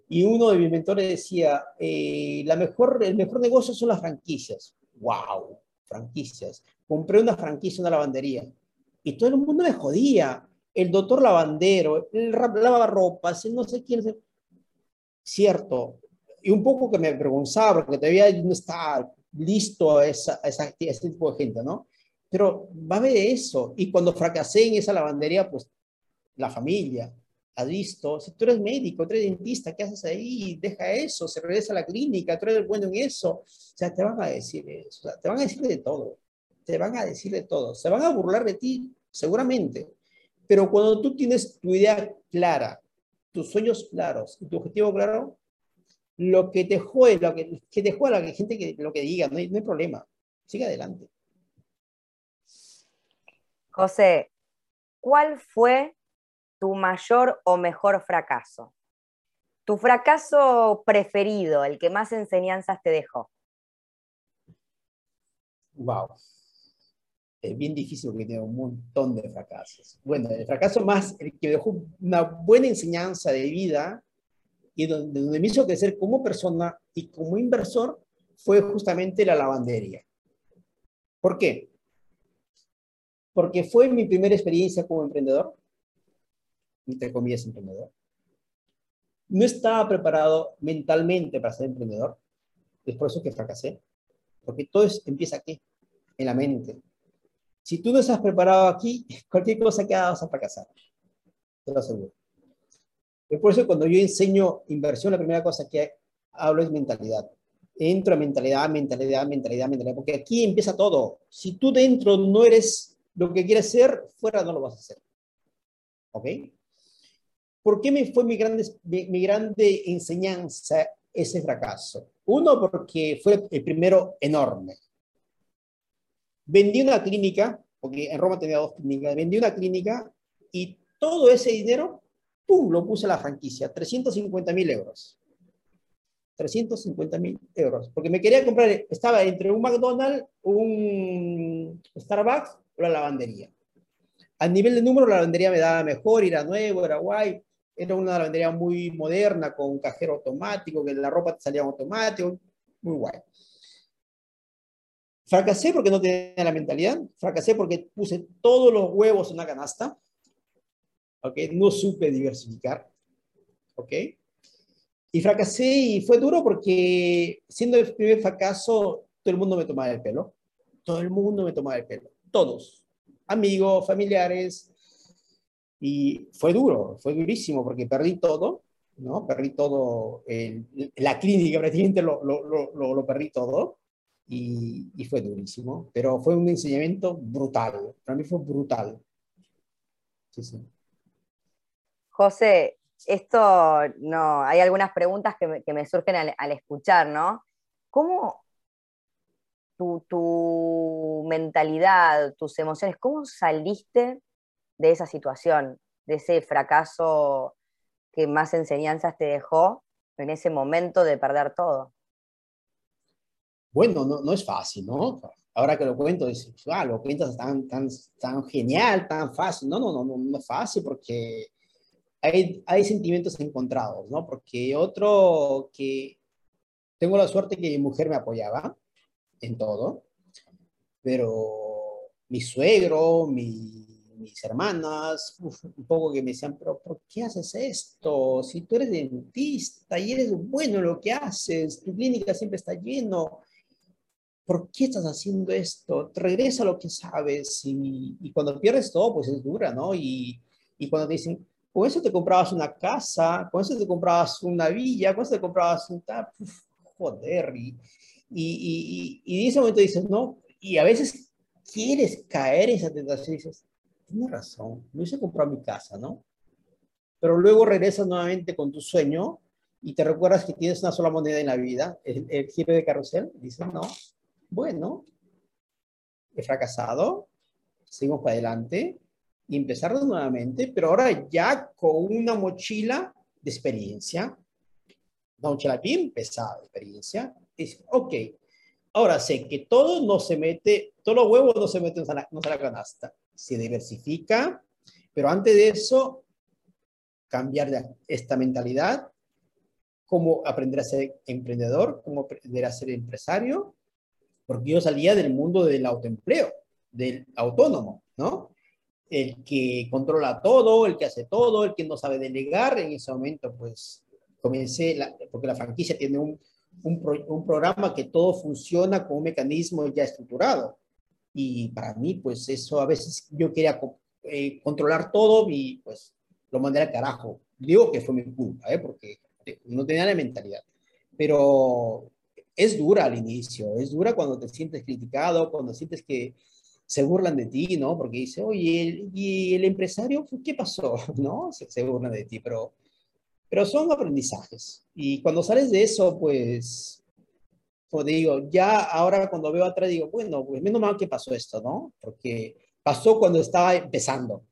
Y uno de mis mentores decía, eh, la mejor, el mejor negocio son las franquicias. ¡Wow! Franquicias. Compré una franquicia, una lavandería. Y todo el mundo me jodía. El doctor lavandero, el lavarropas, no sé quién. Cierto. Y un poco que me avergonzaba, porque todavía no estaba listo a, esa, a, esa, ese tipo de gente, ¿no? Pero va a haber eso. Y cuando fracasé en esa lavandería, pues la familia, has visto, si tú eres médico, tú eres dentista, ¿qué haces ahí? Deja eso, se regresa a la clínica, tú eres bueno en eso. O sea, te van a decir eso, o sea, te van a decir de todo, te van a decir de todo, se van a burlar de ti, seguramente. Pero cuando tú tienes tu idea clara, tus sueños claros y tu objetivo claro, lo que te juegue, lo que, que te juega la gente que lo que diga, no hay, no hay problema. Sigue adelante. José, ¿cuál fue tu mayor o mejor fracaso? Tu fracaso preferido, el que más enseñanzas te dejó. Wow. Es bien difícil porque tengo un montón de fracasos. Bueno, el fracaso más, el que me dejó una buena enseñanza de vida y donde, donde me hizo crecer como persona y como inversor fue justamente la lavandería. ¿Por qué? Porque fue mi primera experiencia como emprendedor, entre comillas emprendedor. No estaba preparado mentalmente para ser emprendedor, es por eso que fracasé, porque todo es, empieza aquí, en la mente. Si tú no estás preparado aquí, cualquier cosa que hagas vas a fracasar, te lo aseguro. Es por eso cuando yo enseño inversión, la primera cosa que hablo es mentalidad. Entro a mentalidad, mentalidad, mentalidad, mentalidad, porque aquí empieza todo. Si tú dentro no eres lo que quieres ser, fuera no lo vas a hacer. ¿Ok? ¿Por qué me fue mi grande, mi, grande enseñanza ese fracaso? Uno, porque fue el primero enorme. Vendí una clínica, porque en Roma tenía dos clínicas, vendí una clínica y todo ese dinero ¡pum!, lo puse a la franquicia, 350 mil euros. 350 mil euros, porque me quería comprar, estaba entre un McDonald's, un Starbucks o la lavandería. A nivel de número, la lavandería me daba mejor, era nuevo, era guay, era una lavandería muy moderna, con un cajero automático, que la ropa te salía automático, muy guay. Fracasé porque no tenía la mentalidad, fracasé porque puse todos los huevos en una canasta, ¿ok? No supe diversificar, ¿ok? Y fracasé y fue duro porque siendo el primer fracaso, todo el mundo me tomaba el pelo. Todo el mundo me tomaba el pelo. Todos. Amigos, familiares. Y fue duro, fue durísimo porque perdí todo, ¿no? Perdí todo, la clínica prácticamente lo, lo, lo perdí todo. Y, fue durísimo, pero fue un enseñamiento brutal. Para mí fue brutal. Sí, sí. José, esto no, hay algunas preguntas que me, que me surgen al, al, escuchar, ¿no? ¿Cómo tu, tu, mentalidad, tus emociones, cómo saliste de esa situación, de ese fracaso que más enseñanzas te dejó en ese momento de perder todo? Bueno, no, no es fácil, ¿no? Ahora que lo cuento, dices, ah, lo cuentas tan, tan, tan genial, tan fácil. No, no, no, no, es fácil porque hay, hay sentimientos encontrados, ¿no? Porque otro que tengo la suerte que mi mujer me apoyaba en todo, pero mi suegro, mi, mis hermanas, un poco que me decían, pero ¿por qué haces esto? Si tú eres dentista y eres bueno en lo que haces, tu clínica siempre está lleno, ¿por qué estás haciendo esto? Regresa a lo que sabes y, y cuando pierdes todo, pues es dura, ¿no? Y, y cuando te dicen, con eso te comprabas una casa, con eso te comprabas una villa, con eso te comprabas un tap, joder, y, y, y, en ese momento dices, no, y a veces quieres caer en esa tentación y dices, tienes razón, no hice comprar mi casa, ¿no? Pero luego regresas nuevamente con tu sueño y te recuerdas que tienes una sola moneda en la vida, el, el giro de carrusel, dices, no, bueno, he fracasado, seguimos para adelante, y empezar nuevamente, pero ahora ya con una mochila de experiencia, una mochila bien pesada de experiencia. Dice, ok, Ahora sé que todo no se mete, todos los huevos no se meten en la, la canasta. Se diversifica, pero antes de eso, cambiar esta mentalidad, cómo aprender a ser emprendedor, cómo aprender a ser empresario, porque yo salía del mundo del autoempleo, del autónomo, ¿no? El que controla todo, el que hace todo, el que no sabe delegar, en ese momento pues comencé, porque la franquicia tiene un, un, programa que todo funciona con un mecanismo ya estructurado. Y para mí, pues eso a veces yo quería eh, controlar todo y pues lo mandé al carajo. Digo que fue mi culpa, ¿eh? porque no tenía la mentalidad. Pero es dura al inicio, es dura cuando te sientes criticado, cuando sientes que se burlan de ti, ¿no? Porque dice, oye, ¿y el empresario qué pasó? ¿No? Se, se burlan de ti, pero pero son aprendizajes. Y cuando sales de eso, pues, pues digo, ya ahora cuando veo atrás digo, bueno, pues menos mal que pasó esto, ¿no? Porque pasó cuando estaba empezando.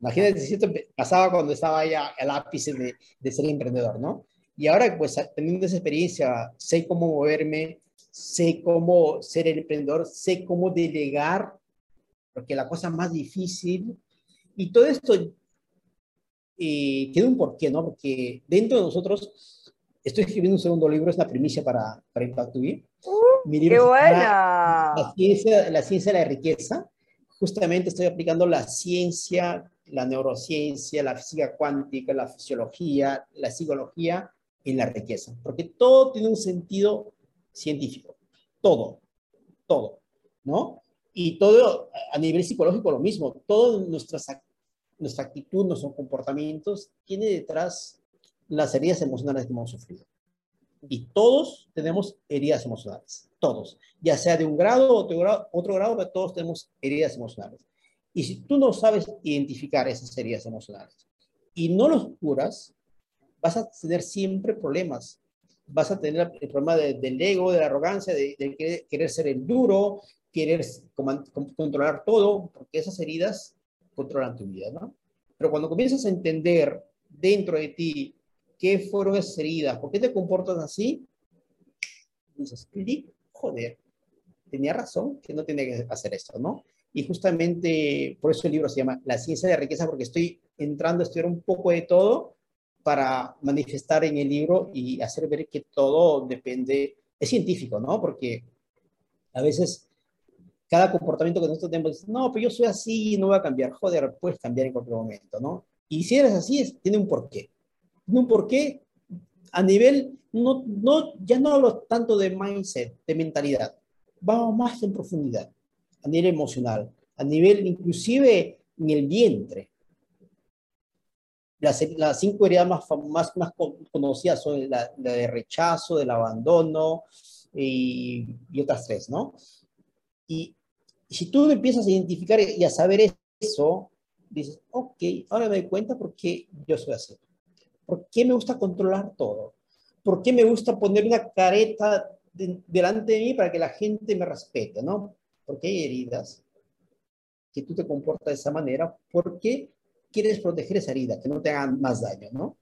Imagínate si esto pasaba cuando estaba ya al ápice de, de ser emprendedor, ¿no? Y ahora, pues, teniendo esa experiencia, sé cómo moverme, sé cómo ser el emprendedor, sé cómo delegar, porque la cosa más difícil, y todo esto y tiene un porqué, ¿no? Porque dentro de nosotros, estoy escribiendo un segundo libro, es la primicia para, para Impact. Uh, ¡Qué buena! La ciencia, la ciencia de la riqueza. Justamente estoy aplicando la ciencia, la neurociencia, la física cuántica, la fisiología, la psicología en la riqueza. Porque todo tiene un sentido científico. Todo. Todo. ¿No? Y todo a nivel psicológico lo mismo. Todas nuestras nuestra actitud, nuestros comportamientos, tiene detrás las heridas emocionales que hemos sufrido. Y todos tenemos heridas emocionales, todos, ya sea de un grado o otro grado, otro grado, pero todos tenemos heridas emocionales. Y si tú no sabes identificar esas heridas emocionales y no los curas, vas a tener siempre problemas. Vas a tener el problema del ego, de la arrogancia, de, de querer, ser el duro, querer controlar todo, porque esas heridas controlan tu vida, ¿no? Pero cuando comienzas a entender dentro de ti qué fueron esas heridas, por qué te comportas así, dices, joder, tenía razón que no tenía que hacer esto, ¿no? Y justamente por eso el libro se llama La ciencia de riqueza, porque estoy entrando a estudiar un poco de todo para manifestar en el libro y hacer ver que todo depende, es científico, ¿no? Porque a veces cada comportamiento que nosotros tenemos, no, pero yo soy así y no voy a cambiar. Joder, puedes cambiar en cualquier momento, ¿no? Y si eres así, es, tiene un porqué. Tiene un porqué a nivel, no, no, ya no hablo tanto de mindset, de mentalidad, vamos más en profundidad, a nivel emocional, a nivel inclusive en el vientre. Las, las cinco heridas más, más, más conocidas son la, de rechazo, del abandono y, y otras tres, ¿no? Y si tú empiezas a identificar y a saber eso, dices, ok, ahora me doy cuenta por qué yo soy así. ¿Por qué me gusta controlar todo? ¿Por qué me gusta poner una careta delante de mí para que la gente me respete, ¿no? Porque hay heridas que tú te comportas de esa manera porque quieres proteger esa herida, que no te hagan más daño, ¿no?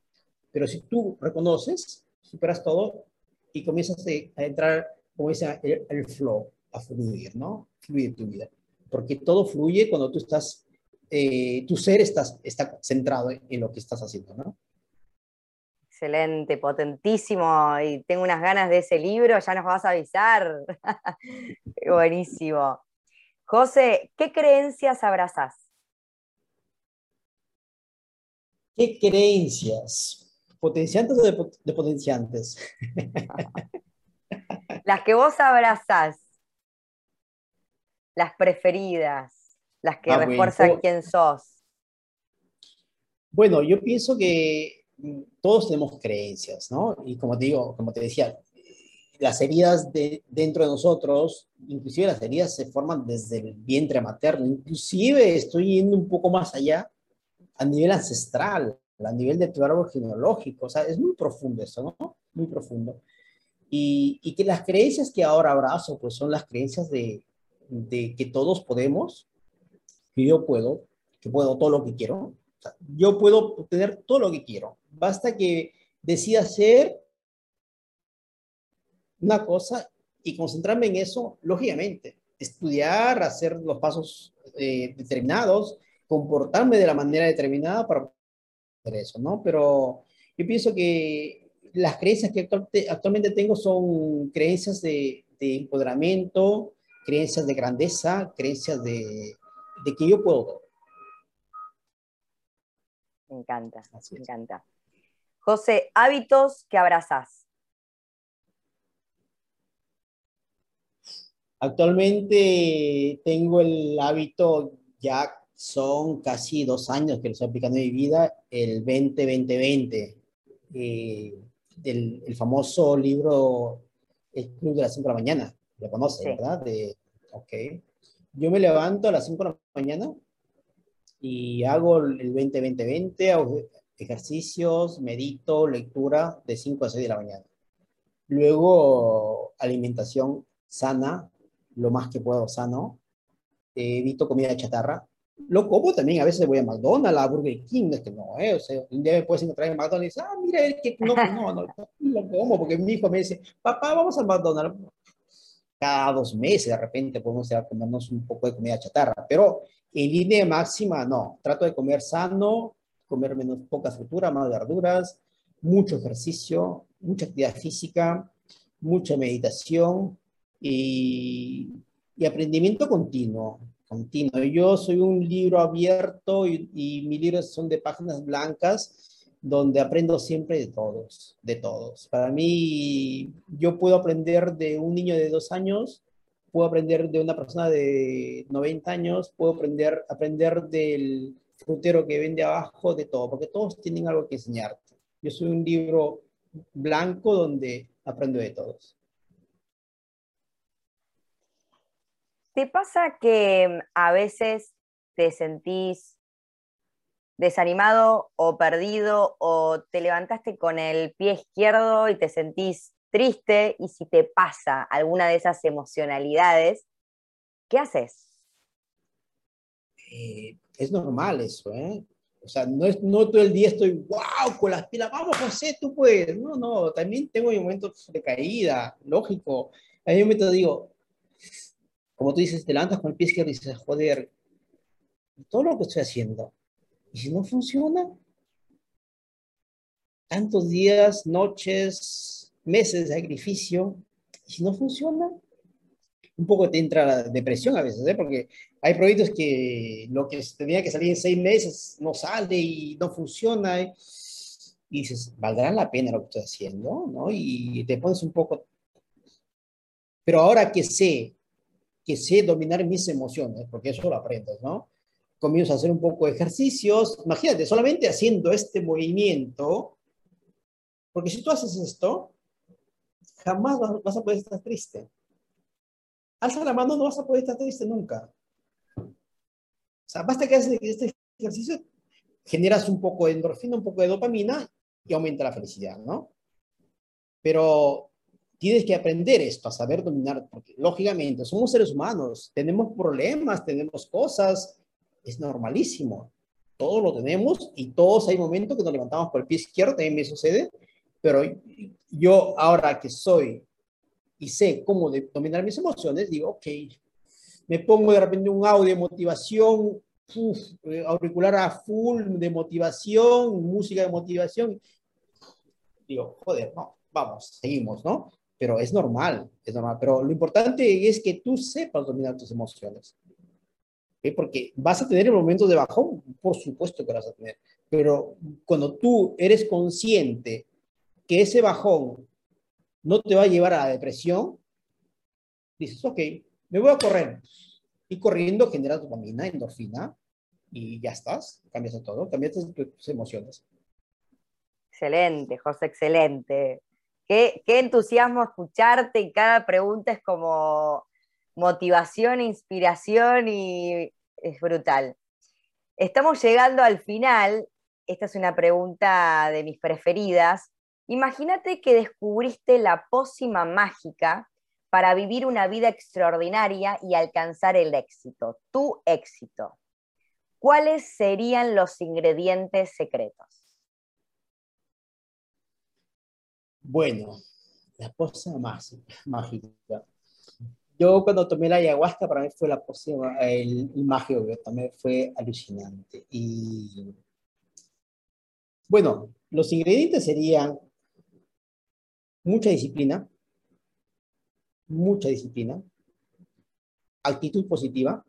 Pero si tú reconoces, superas todo y comienzas a entrar, como dice, el, flow, a fluir, ¿no? Fluir tu vida. Porque todo fluye cuando tú estás, eh, tu ser está, está centrado en lo que estás haciendo, ¿no? Excelente, potentísimo. Y tengo unas ganas de ese libro, ya nos vas a avisar. Buenísimo. José, ¿qué creencias abrazás? ¿Qué creencias? ¿Potenciantes o de, de potenciantes? Las que vos abrazás las preferidas, las que ah, refuerzan quién sos? Bueno, yo pienso que mm, todos tenemos creencias, ¿no? Y como te digo, como te decía, las heridas de, dentro de nosotros, inclusive las heridas se forman desde el vientre materno, inclusive estoy yendo un poco más allá a nivel ancestral, a nivel de tu árbol genealógico, o sea, es muy profundo eso, ¿no? Muy profundo. Y, y que las creencias que ahora abrazo, pues son las creencias de, de que todos podemos, que yo puedo, que puedo todo lo que quiero. yo puedo obtener todo lo que quiero. Basta que decida hacer una cosa y concentrarme en eso, lógicamente, estudiar, hacer los pasos eh, determinados, comportarme de la manera determinada para hacer eso, ¿no? Pero yo pienso que las creencias que actualmente tengo son creencias de, de empoderamiento, creencias de grandeza, creencias de, de que yo puedo. Me encanta, me encanta. José, hábitos que abrazas. Actualmente tengo el hábito, ya son casi dos años que lo estoy aplicando en mi vida, el 20-20-20, eh, el famoso libro El Club de las 5 de la mañana. Lo conoce, ¿verdad? De, ok. Yo me levanto a las 5 de la mañana y hago el 20-20-20, hago ejercicios, medito, lectura de 5 a 6 de la mañana. Luego, alimentación sana, lo más que puedo sano. evito comida chatarra. Lo como también, a veces voy a McDonald's, a Burger King, es que no, ¿eh? O sea, un día me puedes encontrar en McDonald's y dices, ah, mira, es que no, no, no, lo como, porque mi hijo me dice, papá, vamos a McDonald's. Cada dos meses de repente podemos ir a comernos un poco de comida chatarra, pero en línea máxima no, trato de comer sano, comer menos poca frutura, más verduras, mucho ejercicio, mucha actividad física, mucha meditación, y, aprendimiento continuo, continuo. Yo soy un libro abierto y, mis libros son de páginas blancas donde aprendo siempre de todos, de todos. Para mí, yo puedo aprender de un niño de dos años, puedo aprender de una persona de 90 años, puedo aprender, aprender del frutero que vende abajo, de todo, porque todos tienen algo que enseñarte. Yo soy un libro blanco donde aprendo de todos. ¿Te pasa que a veces te sentís desanimado o perdido o te levantaste con el pie izquierdo y te sentís triste y si te pasa alguna de esas emocionalidades, ¿qué haces? Eh, es normal eso, ¿eh? O sea, no, es, no todo el día estoy, wow, con las pilas, vamos José, tú puedes. No, no, también tengo momentos de caída, lógico. Hay momentos digo, como tú dices, te levantas con el pie izquierdo y dices, joder, todo lo que estoy haciendo, ¿y si no funciona? Tantos días, noches, meses de sacrificio, ¿y si no funciona? Un poco te entra la depresión a veces, ¿eh? porque hay proyectos que lo que tenía que salir en seis meses no sale y no funciona. ¿eh? Y dices, ¿valdrá la pena lo que estoy haciendo? ¿no? Y te pones un poco... Pero ahora que sé que sé dominar mis emociones, porque eso lo aprendes, ¿no? Comienzo a hacer un poco de ejercicios. Imagínate, solamente haciendo este movimiento, porque si tú haces esto, jamás vas a poder estar triste. Alza la mano, no vas a poder estar triste nunca. O sea, basta que haces este ejercicio, generas un poco de endorfina, un poco de dopamina y aumenta la felicidad, ¿no? Pero tienes que aprender esto, a saber dominar, porque lógicamente somos seres humanos, tenemos problemas, tenemos cosas, es normalísimo, todo lo tenemos y todos hay momentos que nos levantamos por el pie izquierdo, también me sucede, pero yo ahora que soy y sé cómo dominar mis emociones, digo, ok, me pongo de repente un audio de motivación, eh, auricular a full de motivación, música de motivación, digo, joder, no, vamos, seguimos, ¿no? Pero es normal, es normal. Pero lo importante es que tú sepas dominar tus emociones. Porque vas a tener momentos de bajón, por supuesto que vas a tener. Pero cuando tú eres consciente que ese bajón no te va a llevar a la depresión, dices, ok, me voy a correr. Y corriendo generas dopamina, endorfina, y ya estás, cambias todo, cambias tus emociones. Excelente, José, excelente. Qué, entusiasmo escucharte y cada pregunta es como motivación, inspiración y es brutal. Estamos llegando al final. Esta es una pregunta de mis preferidas. Imagínate que descubriste la pócima mágica para vivir una vida extraordinaria y alcanzar el éxito, tu éxito. ¿Cuáles serían los ingredientes secretos? Bueno, la más mágica. Yo cuando tomé la ayahuasca, para mí fue la próxima, el, el mágico que fue alucinante. Y bueno, los ingredientes serían mucha disciplina, mucha disciplina, actitud positiva,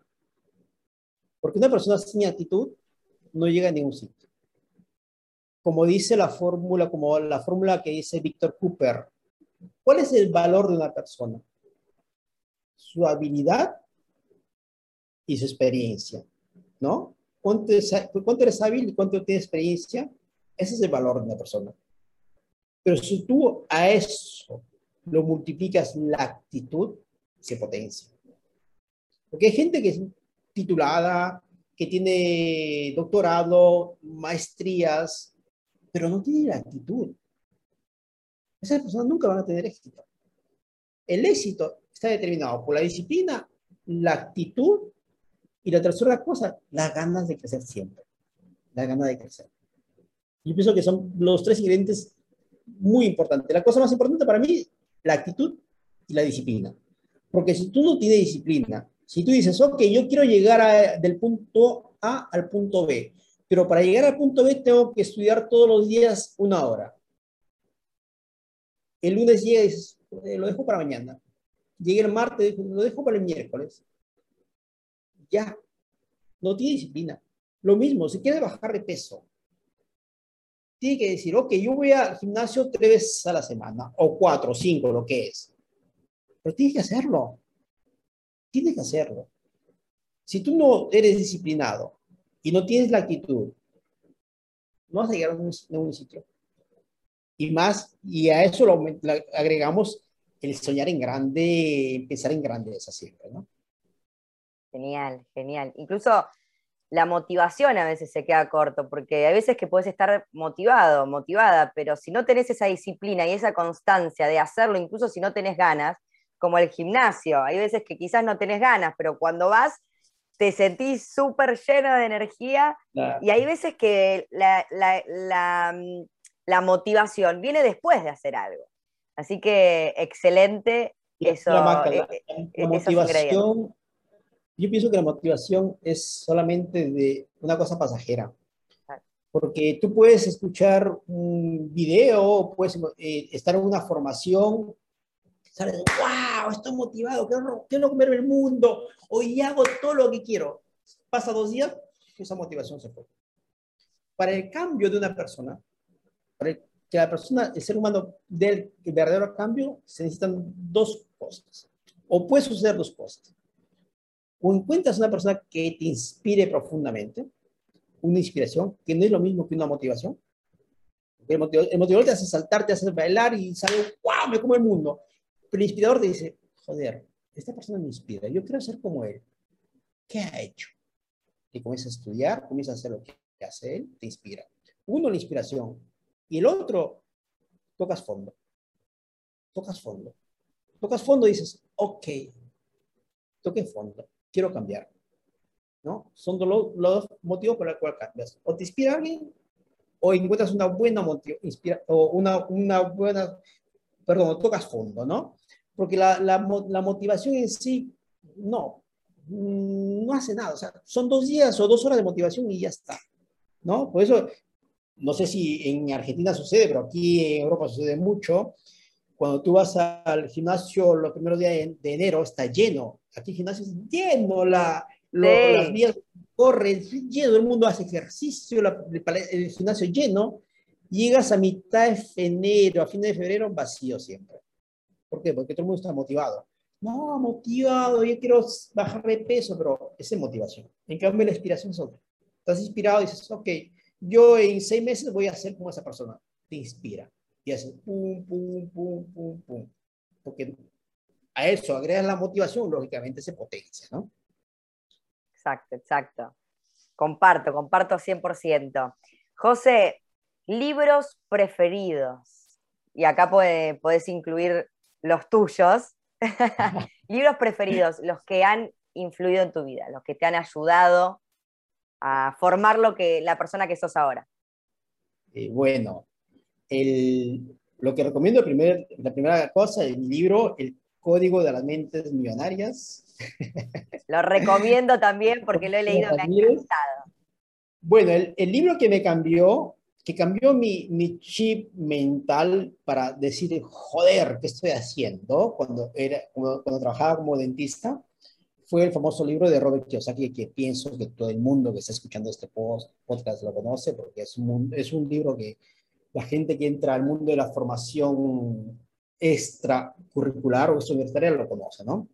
porque una persona sin actitud no llega a ningún sitio. Como dice la fórmula, como la fórmula que dice Víctor Cooper, ¿cuál es el valor de una persona? Su habilidad y su experiencia, ¿no? ¿Cuánto, eres hábil y cuánto tienes experiencia? Ese es el valor de una persona. Pero si tú a eso lo multiplicas la actitud, se potencia. Porque hay gente que es titulada, que tiene doctorado, maestrías, pero no tiene la actitud. Esas personas nunca van a tener éxito. El éxito está determinado por la disciplina, la actitud y la tercera cosa, las ganas de crecer siempre. La ganas de crecer. Yo pienso que son los tres ingredientes muy importantes. La cosa más importante para mí, la actitud y la disciplina. Porque si tú no tienes disciplina, si tú dices, ok, yo quiero llegar del punto A al punto B, pero para llegar al punto B tengo que estudiar todos los días una hora. El lunes llega y dices, lo dejo para mañana. Llega el martes, lo dejo para el miércoles. Ya, no tiene disciplina. Lo mismo, si quiere bajar de peso, tiene que decir, ok, yo voy al gimnasio tres veces a la semana, o cuatro, cinco, lo que es. Pero tienes que hacerlo. Tienes que hacerlo. Si tú no eres disciplinado y no tienes la actitud, no vas a llegar a un, sitio. Y más, y a eso lo, agregamos el soñar en grande, empezar en grande, esa siempre, ¿no? Genial, genial. Incluso la motivación a veces se queda corto, porque hay veces que puedes estar motivado, motivada, pero si no tenés esa disciplina y esa constancia de hacerlo, incluso si no tenés ganas, como el gimnasio, hay veces que quizás no tenés ganas, pero cuando vas te sentís súper lleno de energía y hay veces que la, la, motivación viene después de hacer algo. Así que excelente eso. La, eh, eh, motivación yo pienso que la motivación es solamente de una cosa pasajera. Porque tú puedes escuchar un video, puedes eh, estar en una formación, sales, wow, estoy motivado, quiero, quiero comerme el mundo, hoy hago todo lo que quiero. Pasa dos días, esa motivación se fue. Para el cambio de una persona, para que la persona, el ser humano dé el verdadero cambio, se necesitan dos cosas. O puede suceder dos cosas o encuentras una persona que te inspire profundamente, una inspiración, que no es lo mismo que una motivación. El motivador, te hace saltar, te hace bailar y sale, wow, me como el mundo. Pero el inspirador dice, joder, esta persona me inspira, yo quiero ser como él. ¿Qué ha hecho? Y comienza a estudiar, comienza a hacer lo que hace él, te inspira. Uno, la inspiración. Y el otro, tocas fondo. Tocas fondo. Tocas fondo y dices, ok, toque fondo quiero cambiar. ¿no? Son los, los motivos por los cuales cambias. O te inspira alguien, o encuentras una buena motivo, inspira, o una, una buena, perdón, tocas fondo, ¿no? Porque la, la, la motivación en sí, no, no hace nada. O sea, son dos días o dos horas de motivación y ya está, ¿no? Por eso, no sé si en Argentina sucede, pero aquí en Europa sucede mucho. Cuando tú vas al gimnasio los primeros días de enero, está lleno aquí el gimnasio es lleno, la, las vías corren, lleno, el mundo hace ejercicio, el gimnasio lleno, llegas a mitad de enero, a fin de febrero, vacío siempre. ¿Por qué? Porque todo el mundo está motivado. No, motivado, yo quiero bajar de peso, pero esa es motivación. En cambio, la inspiración es otra. Estás inspirado y dices, ok, yo en seis meses voy a ser como esa persona. Te inspira. Y haces pum, pum, pum, pum, pum. Porque a eso agregas la motivación, lógicamente se potencia, ¿no? Exacto, exacto. Comparto, comparto 100%. José, libros preferidos. Y acá puede, puedes incluir los tuyos. libros preferidos, los que han influido en tu vida, los que te han ayudado a formar lo que, la persona que sos ahora. Eh, bueno, el, lo que recomiendo, primer, la primera cosa, el libro, el Código de las Mentes Millonarias. Lo recomiendo también porque lo he leído, me ha encantado. Bueno, el, el, libro que me cambió, que cambió mi, mi, chip mental para decir, joder, ¿qué estoy haciendo? Cuando, era, cuando, cuando trabajaba como dentista, fue el famoso libro de Robert Kiyosaki, que pienso que todo el mundo que está escuchando este podcast lo conoce, porque es un, es un libro que la gente que entra al mundo de la formación extracurricular o universitaria lo conoce, ¿no?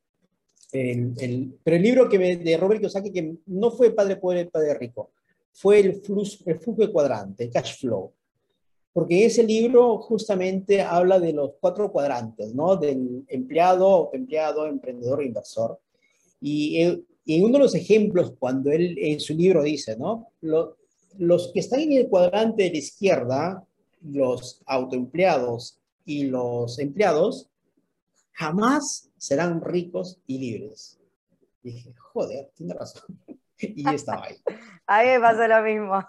El, el, pero el libro que me, de Robert Kiyosaki, que no fue Padre Pobre, Padre Rico, fue el, flux, el flujo cuadrante, cash flow. Porque ese libro justamente habla de los cuatro cuadrantes, ¿no? Del empleado, empleado, emprendedor, inversor. Y, en uno de los ejemplos, cuando él en su libro dice, ¿no? los que están en el cuadrante de la izquierda, los autoempleados y los empleados, jamás serán ricos y libres. dije, joder, tiene razón. Y estaba ahí. A mí me pasó lo mismo.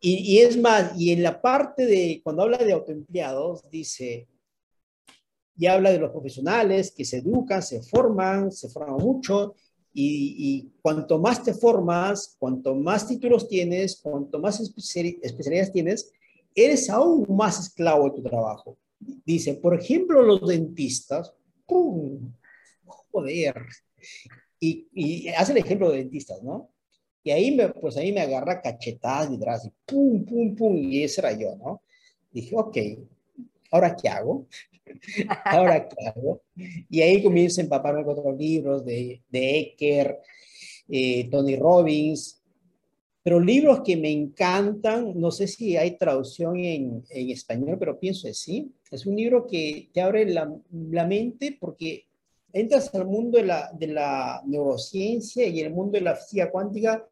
Y, y, es más, y en la parte de, cuando habla de autoempleados, dice, y habla de los profesionales que se educan, se forman, se forman mucho, y, y, cuanto más te formas, cuanto más títulos tienes, cuanto más especialidades tienes, eres aún más esclavo de tu trabajo. Dice, por ejemplo, los dentistas, ¡pum! Joder. Y, y hace el ejemplo de dentistas, ¿no? Y ahí me, pues ahí me agarra cachetadas detrás y pum, pum, pum, y ese era yo, ¿no? Dije, ok, ¿ahora qué hago? ¿Ahora qué hago? Y ahí comienzo a empaparme con otros libros de, de Ecker, eh, Tony Robbins, pero libros que me encantan, no sé si hay traducción en, en español, pero pienso que sí. Es un libro que te abre la, la mente porque entras al mundo de la, de la neurociencia y el mundo de la física cuántica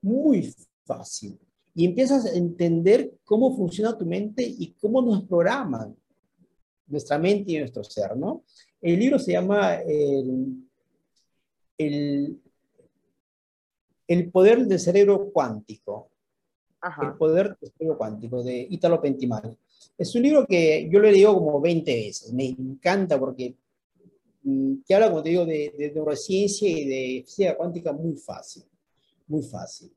muy fácil. Y empiezas a entender cómo funciona tu mente y cómo nos programan nuestra mente y nuestro ser, ¿no? El libro se llama el, el, el poder del cerebro cuántico. El poder del cerebro cuántico, de Italo Pentimani. Es un libro que yo lo he leído como 20 veces. Me encanta porque que habla, como te digo, de, de neurociencia y de física cuántica muy fácil. Muy fácil.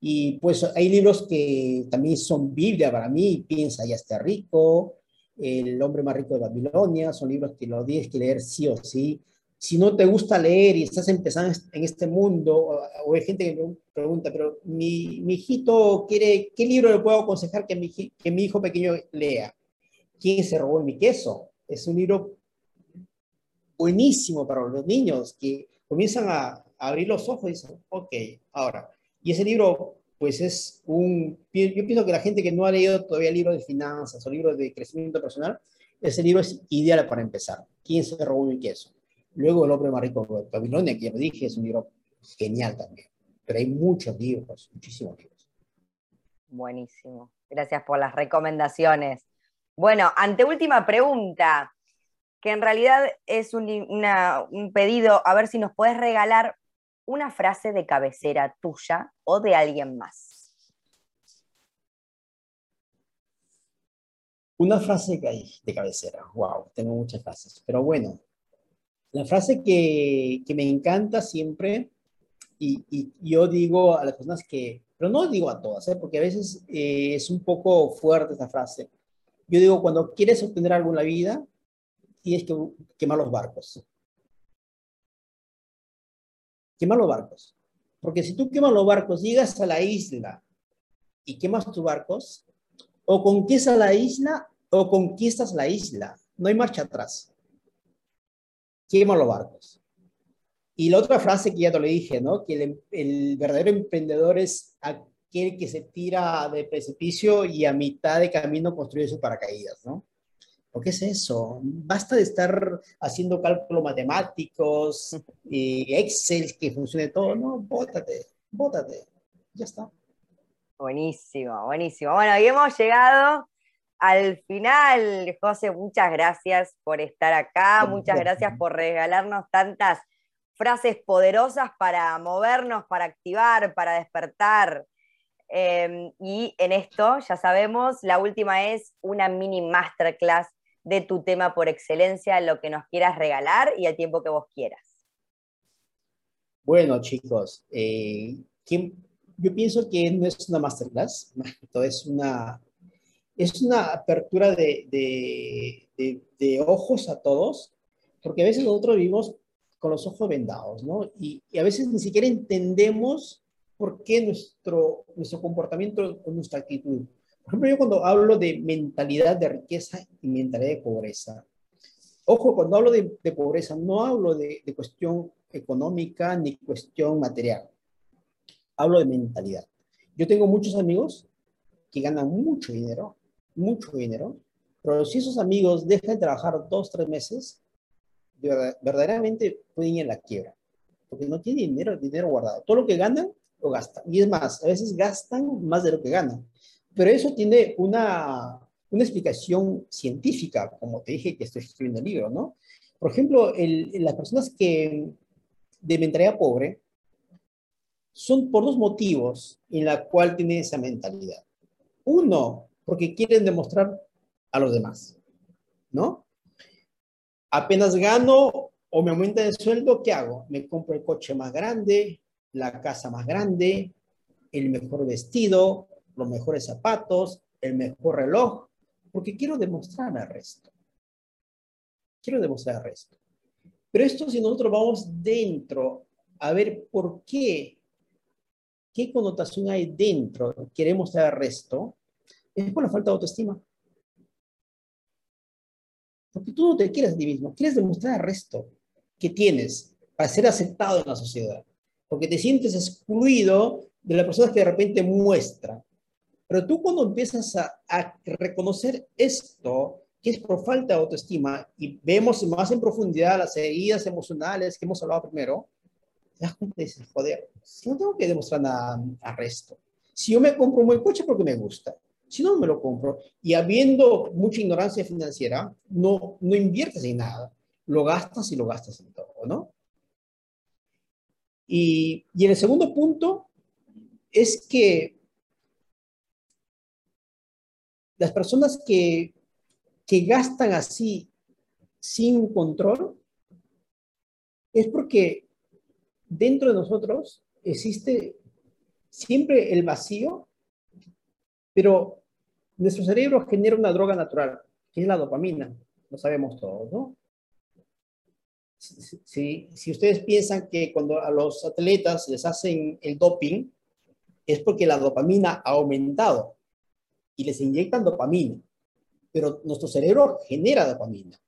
Y pues hay libros que también son Biblia para mí. Piensa, ya está rico. El hombre más rico de Babilonia. Son libros que lo tienes que leer sí o sí si no te gusta leer y estás empezando en este mundo, o, hay gente que me pregunta, pero mi, mi, hijito quiere, ¿qué libro le puedo aconsejar que mi, que mi hijo pequeño lea? ¿Quién se robó mi queso? Es un libro buenísimo para los niños que comienzan a, abrir los ojos y dicen, ok, ahora. Y ese libro, pues es un, yo pienso que la gente que no ha leído todavía libros de finanzas o libros de crecimiento personal, ese libro es ideal para empezar. ¿Quién se robó mi queso? Luego El hombre más rico de Babilonia, que ya lo dije, es un libro genial también. Pero hay muchos libros, muchísimos libros. Buenísimo. Gracias por las recomendaciones. Bueno, anteúltima pregunta, que en realidad es un, un pedido, a ver si nos puedes regalar una frase de cabecera tuya o de alguien más. Una frase de cabecera, wow, tengo muchas frases, pero bueno, la frase que, que me encanta siempre, y, y, yo digo a las personas que, pero no digo a todas, ¿eh? porque a veces eh, es un poco fuerte esta frase. Yo digo, cuando quieres obtener algo en la vida, tienes que quemar los barcos. Quemar los barcos. Porque si tú quemas los barcos, llegas a la isla y quemas tus barcos, o conquistas la isla o conquistas la isla. No hay marcha atrás quema los barcos. Y la otra frase que ya te lo dije, ¿no? Que el, el, verdadero emprendedor es aquel que se tira de precipicio y a mitad de camino construye sus paracaídas, ¿no? ¿Por es eso? Basta de estar haciendo cálculos matemáticos y Excel que funcione todo, ¿no? Bótate, bótate, ya está. Buenísimo, buenísimo. Bueno, y hemos llegado al final, José, muchas gracias por estar acá, muchas gracias por regalarnos tantas frases poderosas para movernos, para activar, para despertar. Em, y en esto, ya sabemos, la última es una mini masterclass de tu tema por excelencia, lo que nos quieras regalar y el tiempo que vos quieras. Bueno, chicos, eh, yo pienso que no es una masterclass, es una, es una apertura de, de, de, ojos a todos, porque a veces nosotros vivimos con los ojos vendados, ¿no? Y, y, a veces ni siquiera entendemos por qué nuestro, nuestro comportamiento o nuestra actitud. Por ejemplo, yo cuando hablo de mentalidad de riqueza y mentalidad de pobreza, ojo, cuando hablo de, de pobreza, no hablo de, de cuestión económica ni cuestión material. Hablo de mentalidad. Yo tengo muchos amigos que ganan mucho dinero, mucho dinero, pero si esos amigos dejan de trabajar dos, tres meses, verdaderamente pueden ir a la quiebra, porque no tienen dinero, dinero guardado. Todo lo que ganan, lo gastan. Y es más, a veces gastan más de lo que ganan. Pero eso tiene una, una explicación científica, como te dije que estoy escribiendo el libro, ¿no? Por ejemplo, el, las personas que de mentalidad pobre son por dos motivos en la cual tienen esa mentalidad. Uno, porque quieren demostrar a los demás, ¿no? Apenas gano o me aumenta el sueldo, ¿qué hago? Me compro el coche más grande, la casa más grande, el mejor vestido, los mejores zapatos, el mejor reloj, porque quiero demostrar al resto. Quiero demostrar al resto. Pero esto si nosotros vamos dentro a ver por qué, qué connotación hay dentro, queremos dar resto, es por la falta de autoestima. Porque tú no te quieres a ti mismo, quieres demostrar al resto que tienes para ser aceptado en la sociedad. Porque te sientes excluido de la persona que de repente muestra. Pero tú cuando empiezas a, a reconocer esto, que es por falta de autoestima, y vemos más en profundidad las heridas emocionales que hemos hablado primero, te das cuenta y dices, joder, no tengo que demostrar nada al resto. Si yo me compro buen coche porque me gusta, si no, me lo compro. Y habiendo mucha ignorancia financiera, no, no inviertes en nada. Lo gastas y lo gastas en todo, ¿no? Y, y el segundo punto es que las personas que que gastan así sin control, es porque dentro de nosotros existe siempre el vacío, pero nuestro cerebro genera una droga natural, que es la dopamina, lo sabemos todos, ¿no? Si, si, ustedes piensan que cuando a los atletas les hacen el doping, es porque la dopamina ha aumentado y les inyectan dopamina pero nuestro cerebro genera dopamina.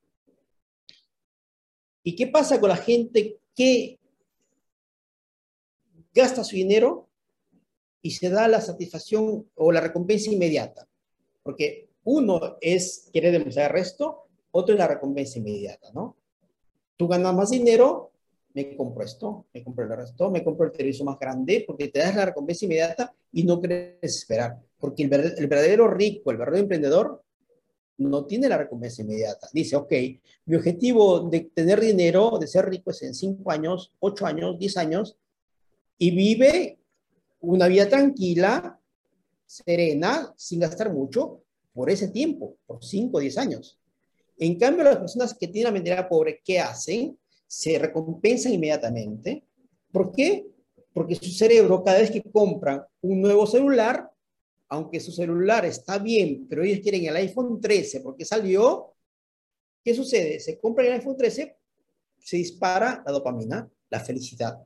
¿Y qué pasa con la gente que gasta su dinero y se da la satisfacción o la recompensa inmediata? Porque uno es querer demostrar el resto, otro es la recompensa inmediata, ¿no? Tú ganas más dinero, me compro esto, me compro el resto, me compro el televisor más grande, porque te das la recompensa inmediata y no quieres esperar. Porque el, verdadero rico, el verdadero emprendedor, no tiene la recompensa inmediata. Dice, ok, mi objetivo de tener dinero, de ser rico es en 5 años, 8 años, 10 años, y vive una vida tranquila, serena, sin gastar mucho, por ese tiempo, por 5 o 10 años. En cambio, las personas que tienen la mentalidad pobre, ¿qué hacen? Se recompensan inmediatamente. ¿Por qué? Porque su cerebro, cada vez que compran un nuevo celular, aunque su celular está bien, pero ellos quieren el iPhone 13 porque salió, ¿qué sucede? Se compra el iPhone 13, se dispara la dopamina, la felicidad.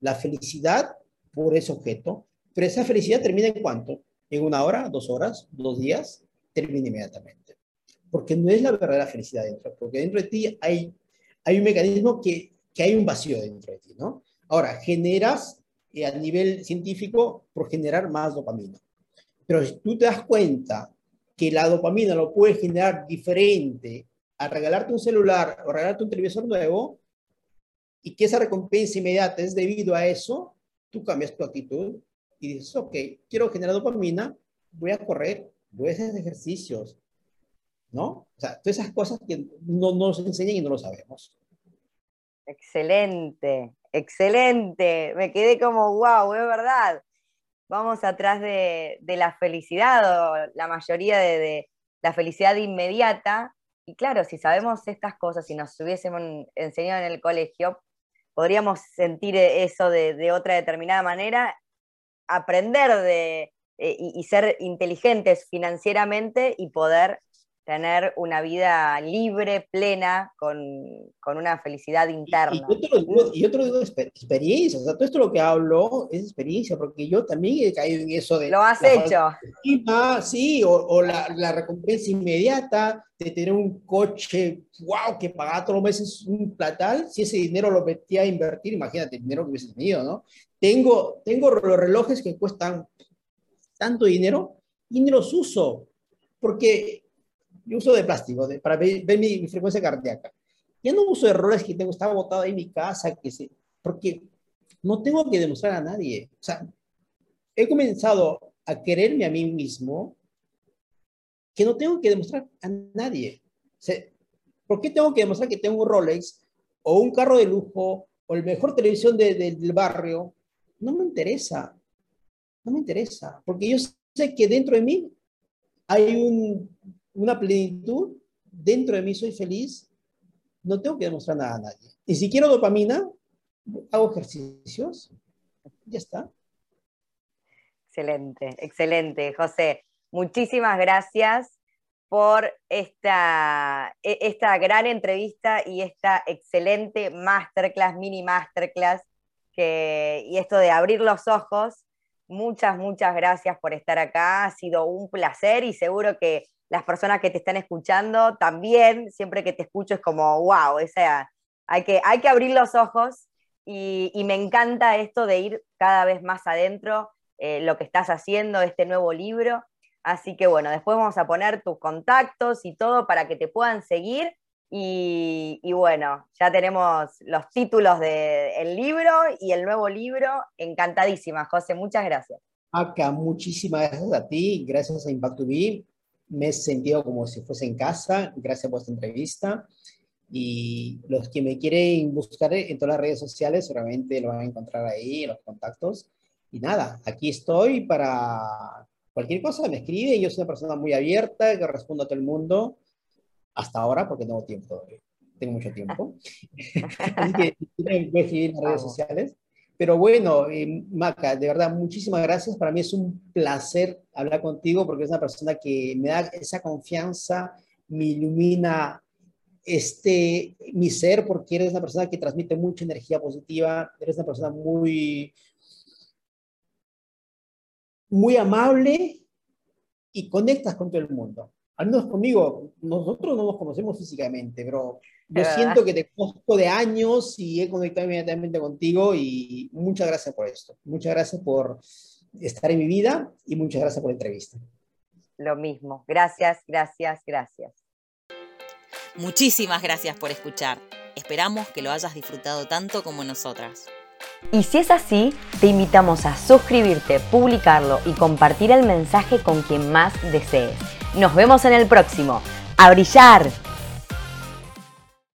La felicidad por ese objeto, pero esa felicidad termina en cuánto? En una hora, dos horas, dos días, termina inmediatamente. Porque no es la verdadera felicidad dentro, porque dentro de ti hay, un mecanismo que, que hay un vacío dentro de ti, ¿no? Ahora, generas eh, a nivel científico por generar más dopamina. Pero si tú te das cuenta que la dopamina lo puedes generar diferente a regalarte un celular o regalarte un televisor nuevo y que esa recompensa inmediata es debido a eso, tú cambias tu actitud y dices, ok, quiero generar dopamina, voy a correr, voy a hacer ejercicios, ¿no? O sea, todas esas cosas que no, nos enseñan y no lo sabemos. Excelente, excelente. Me quedé como, wow, es verdad vamos atrás de, la felicidad o la mayoría de, la felicidad inmediata. Y claro, si sabemos estas cosas, si nos hubiésemos enseñado en el colegio, podríamos sentir eso de, otra determinada manera, aprender de, eh, y, ser inteligentes financieramente y poder tener una vida libre, plena, con, una felicidad interna. Y, yo te lo digo, experiencia, o sea, todo esto lo que hablo es experiencia, porque yo también he caído en eso de... Lo has hecho. sí, o, la, recompensa inmediata de tener un coche, wow, que pagaba todos los meses un platal, si ese dinero lo metía a invertir, imagínate el dinero que hubiese tenido, ¿no? Tengo, tengo los relojes que cuestan tanto dinero y ni los uso, porque yo uso de plástico para ver, mi, frecuencia cardíaca. Ya no uso errores que tengo, estaba botado ahí en mi casa, que sé, porque no tengo que demostrar a nadie. O sea, he comenzado a quererme a mí mismo que no tengo que demostrar a nadie. O sea, ¿Por qué tengo que demostrar que tengo un Rolex o un carro de lujo o el mejor televisión del barrio? No me interesa. No me interesa. Porque yo sé que dentro de mí hay un una plenitud, dentro de mí soy feliz, no tengo que demostrar nada a nadie. Y si quiero dopamina, hago ejercicios, ya está. Excelente, excelente, José. Muchísimas gracias por esta, e, esta gran entrevista y esta excelente masterclass, mini masterclass, que, y esto de abrir los ojos. Muchas, muchas gracias por estar acá. Ha sido un placer y seguro que las personas que te están escuchando también, siempre que te escucho es como, wow, o sea, hay que, hay que abrir los ojos y, me encanta esto de ir cada vez más adentro, eh, lo que estás haciendo, este nuevo libro. Así que bueno, después vamos a poner tus contactos y todo para que te puedan seguir. Y, bueno, ya tenemos los títulos del libro y el nuevo libro. Encantadísima, José, muchas gracias. Acá, muchísimas gracias a ti, gracias a Impact me he sentido como si fuese en casa. Gracias por esta entrevista. Y los que me quieren buscar en todas las redes sociales, seguramente lo van a encontrar ahí en los contactos. Y nada, aquí estoy para cualquier cosa, me escribe. Yo soy una persona muy abierta, que respondo a todo el mundo. Hasta ahora, porque tengo tiempo Tengo mucho tiempo. Así que me a escribir en las redes sociales. Pero bueno, eh, Maca, de verdad, muchísimas gracias. Para mí es un placer hablar contigo porque es una persona que me da esa confianza, me ilumina este, mi ser porque eres una persona que transmite mucha energía positiva, eres una persona muy, muy amable y conectas con todo el mundo. Al menos conmigo, nosotros no nos conocemos físicamente, pero yo siento que te conozco de años y he conectado inmediatamente contigo y muchas gracias por esto. Muchas gracias por estar en mi vida y muchas gracias por la entrevista. Lo mismo. Gracias, gracias, gracias. Muchísimas gracias por escuchar. Esperamos que lo hayas disfrutado tanto como nosotras. Y si es así, te invitamos a suscribirte, publicarlo y compartir el mensaje con quien más desees. Nos vemos en el próximo. ¡A brillar!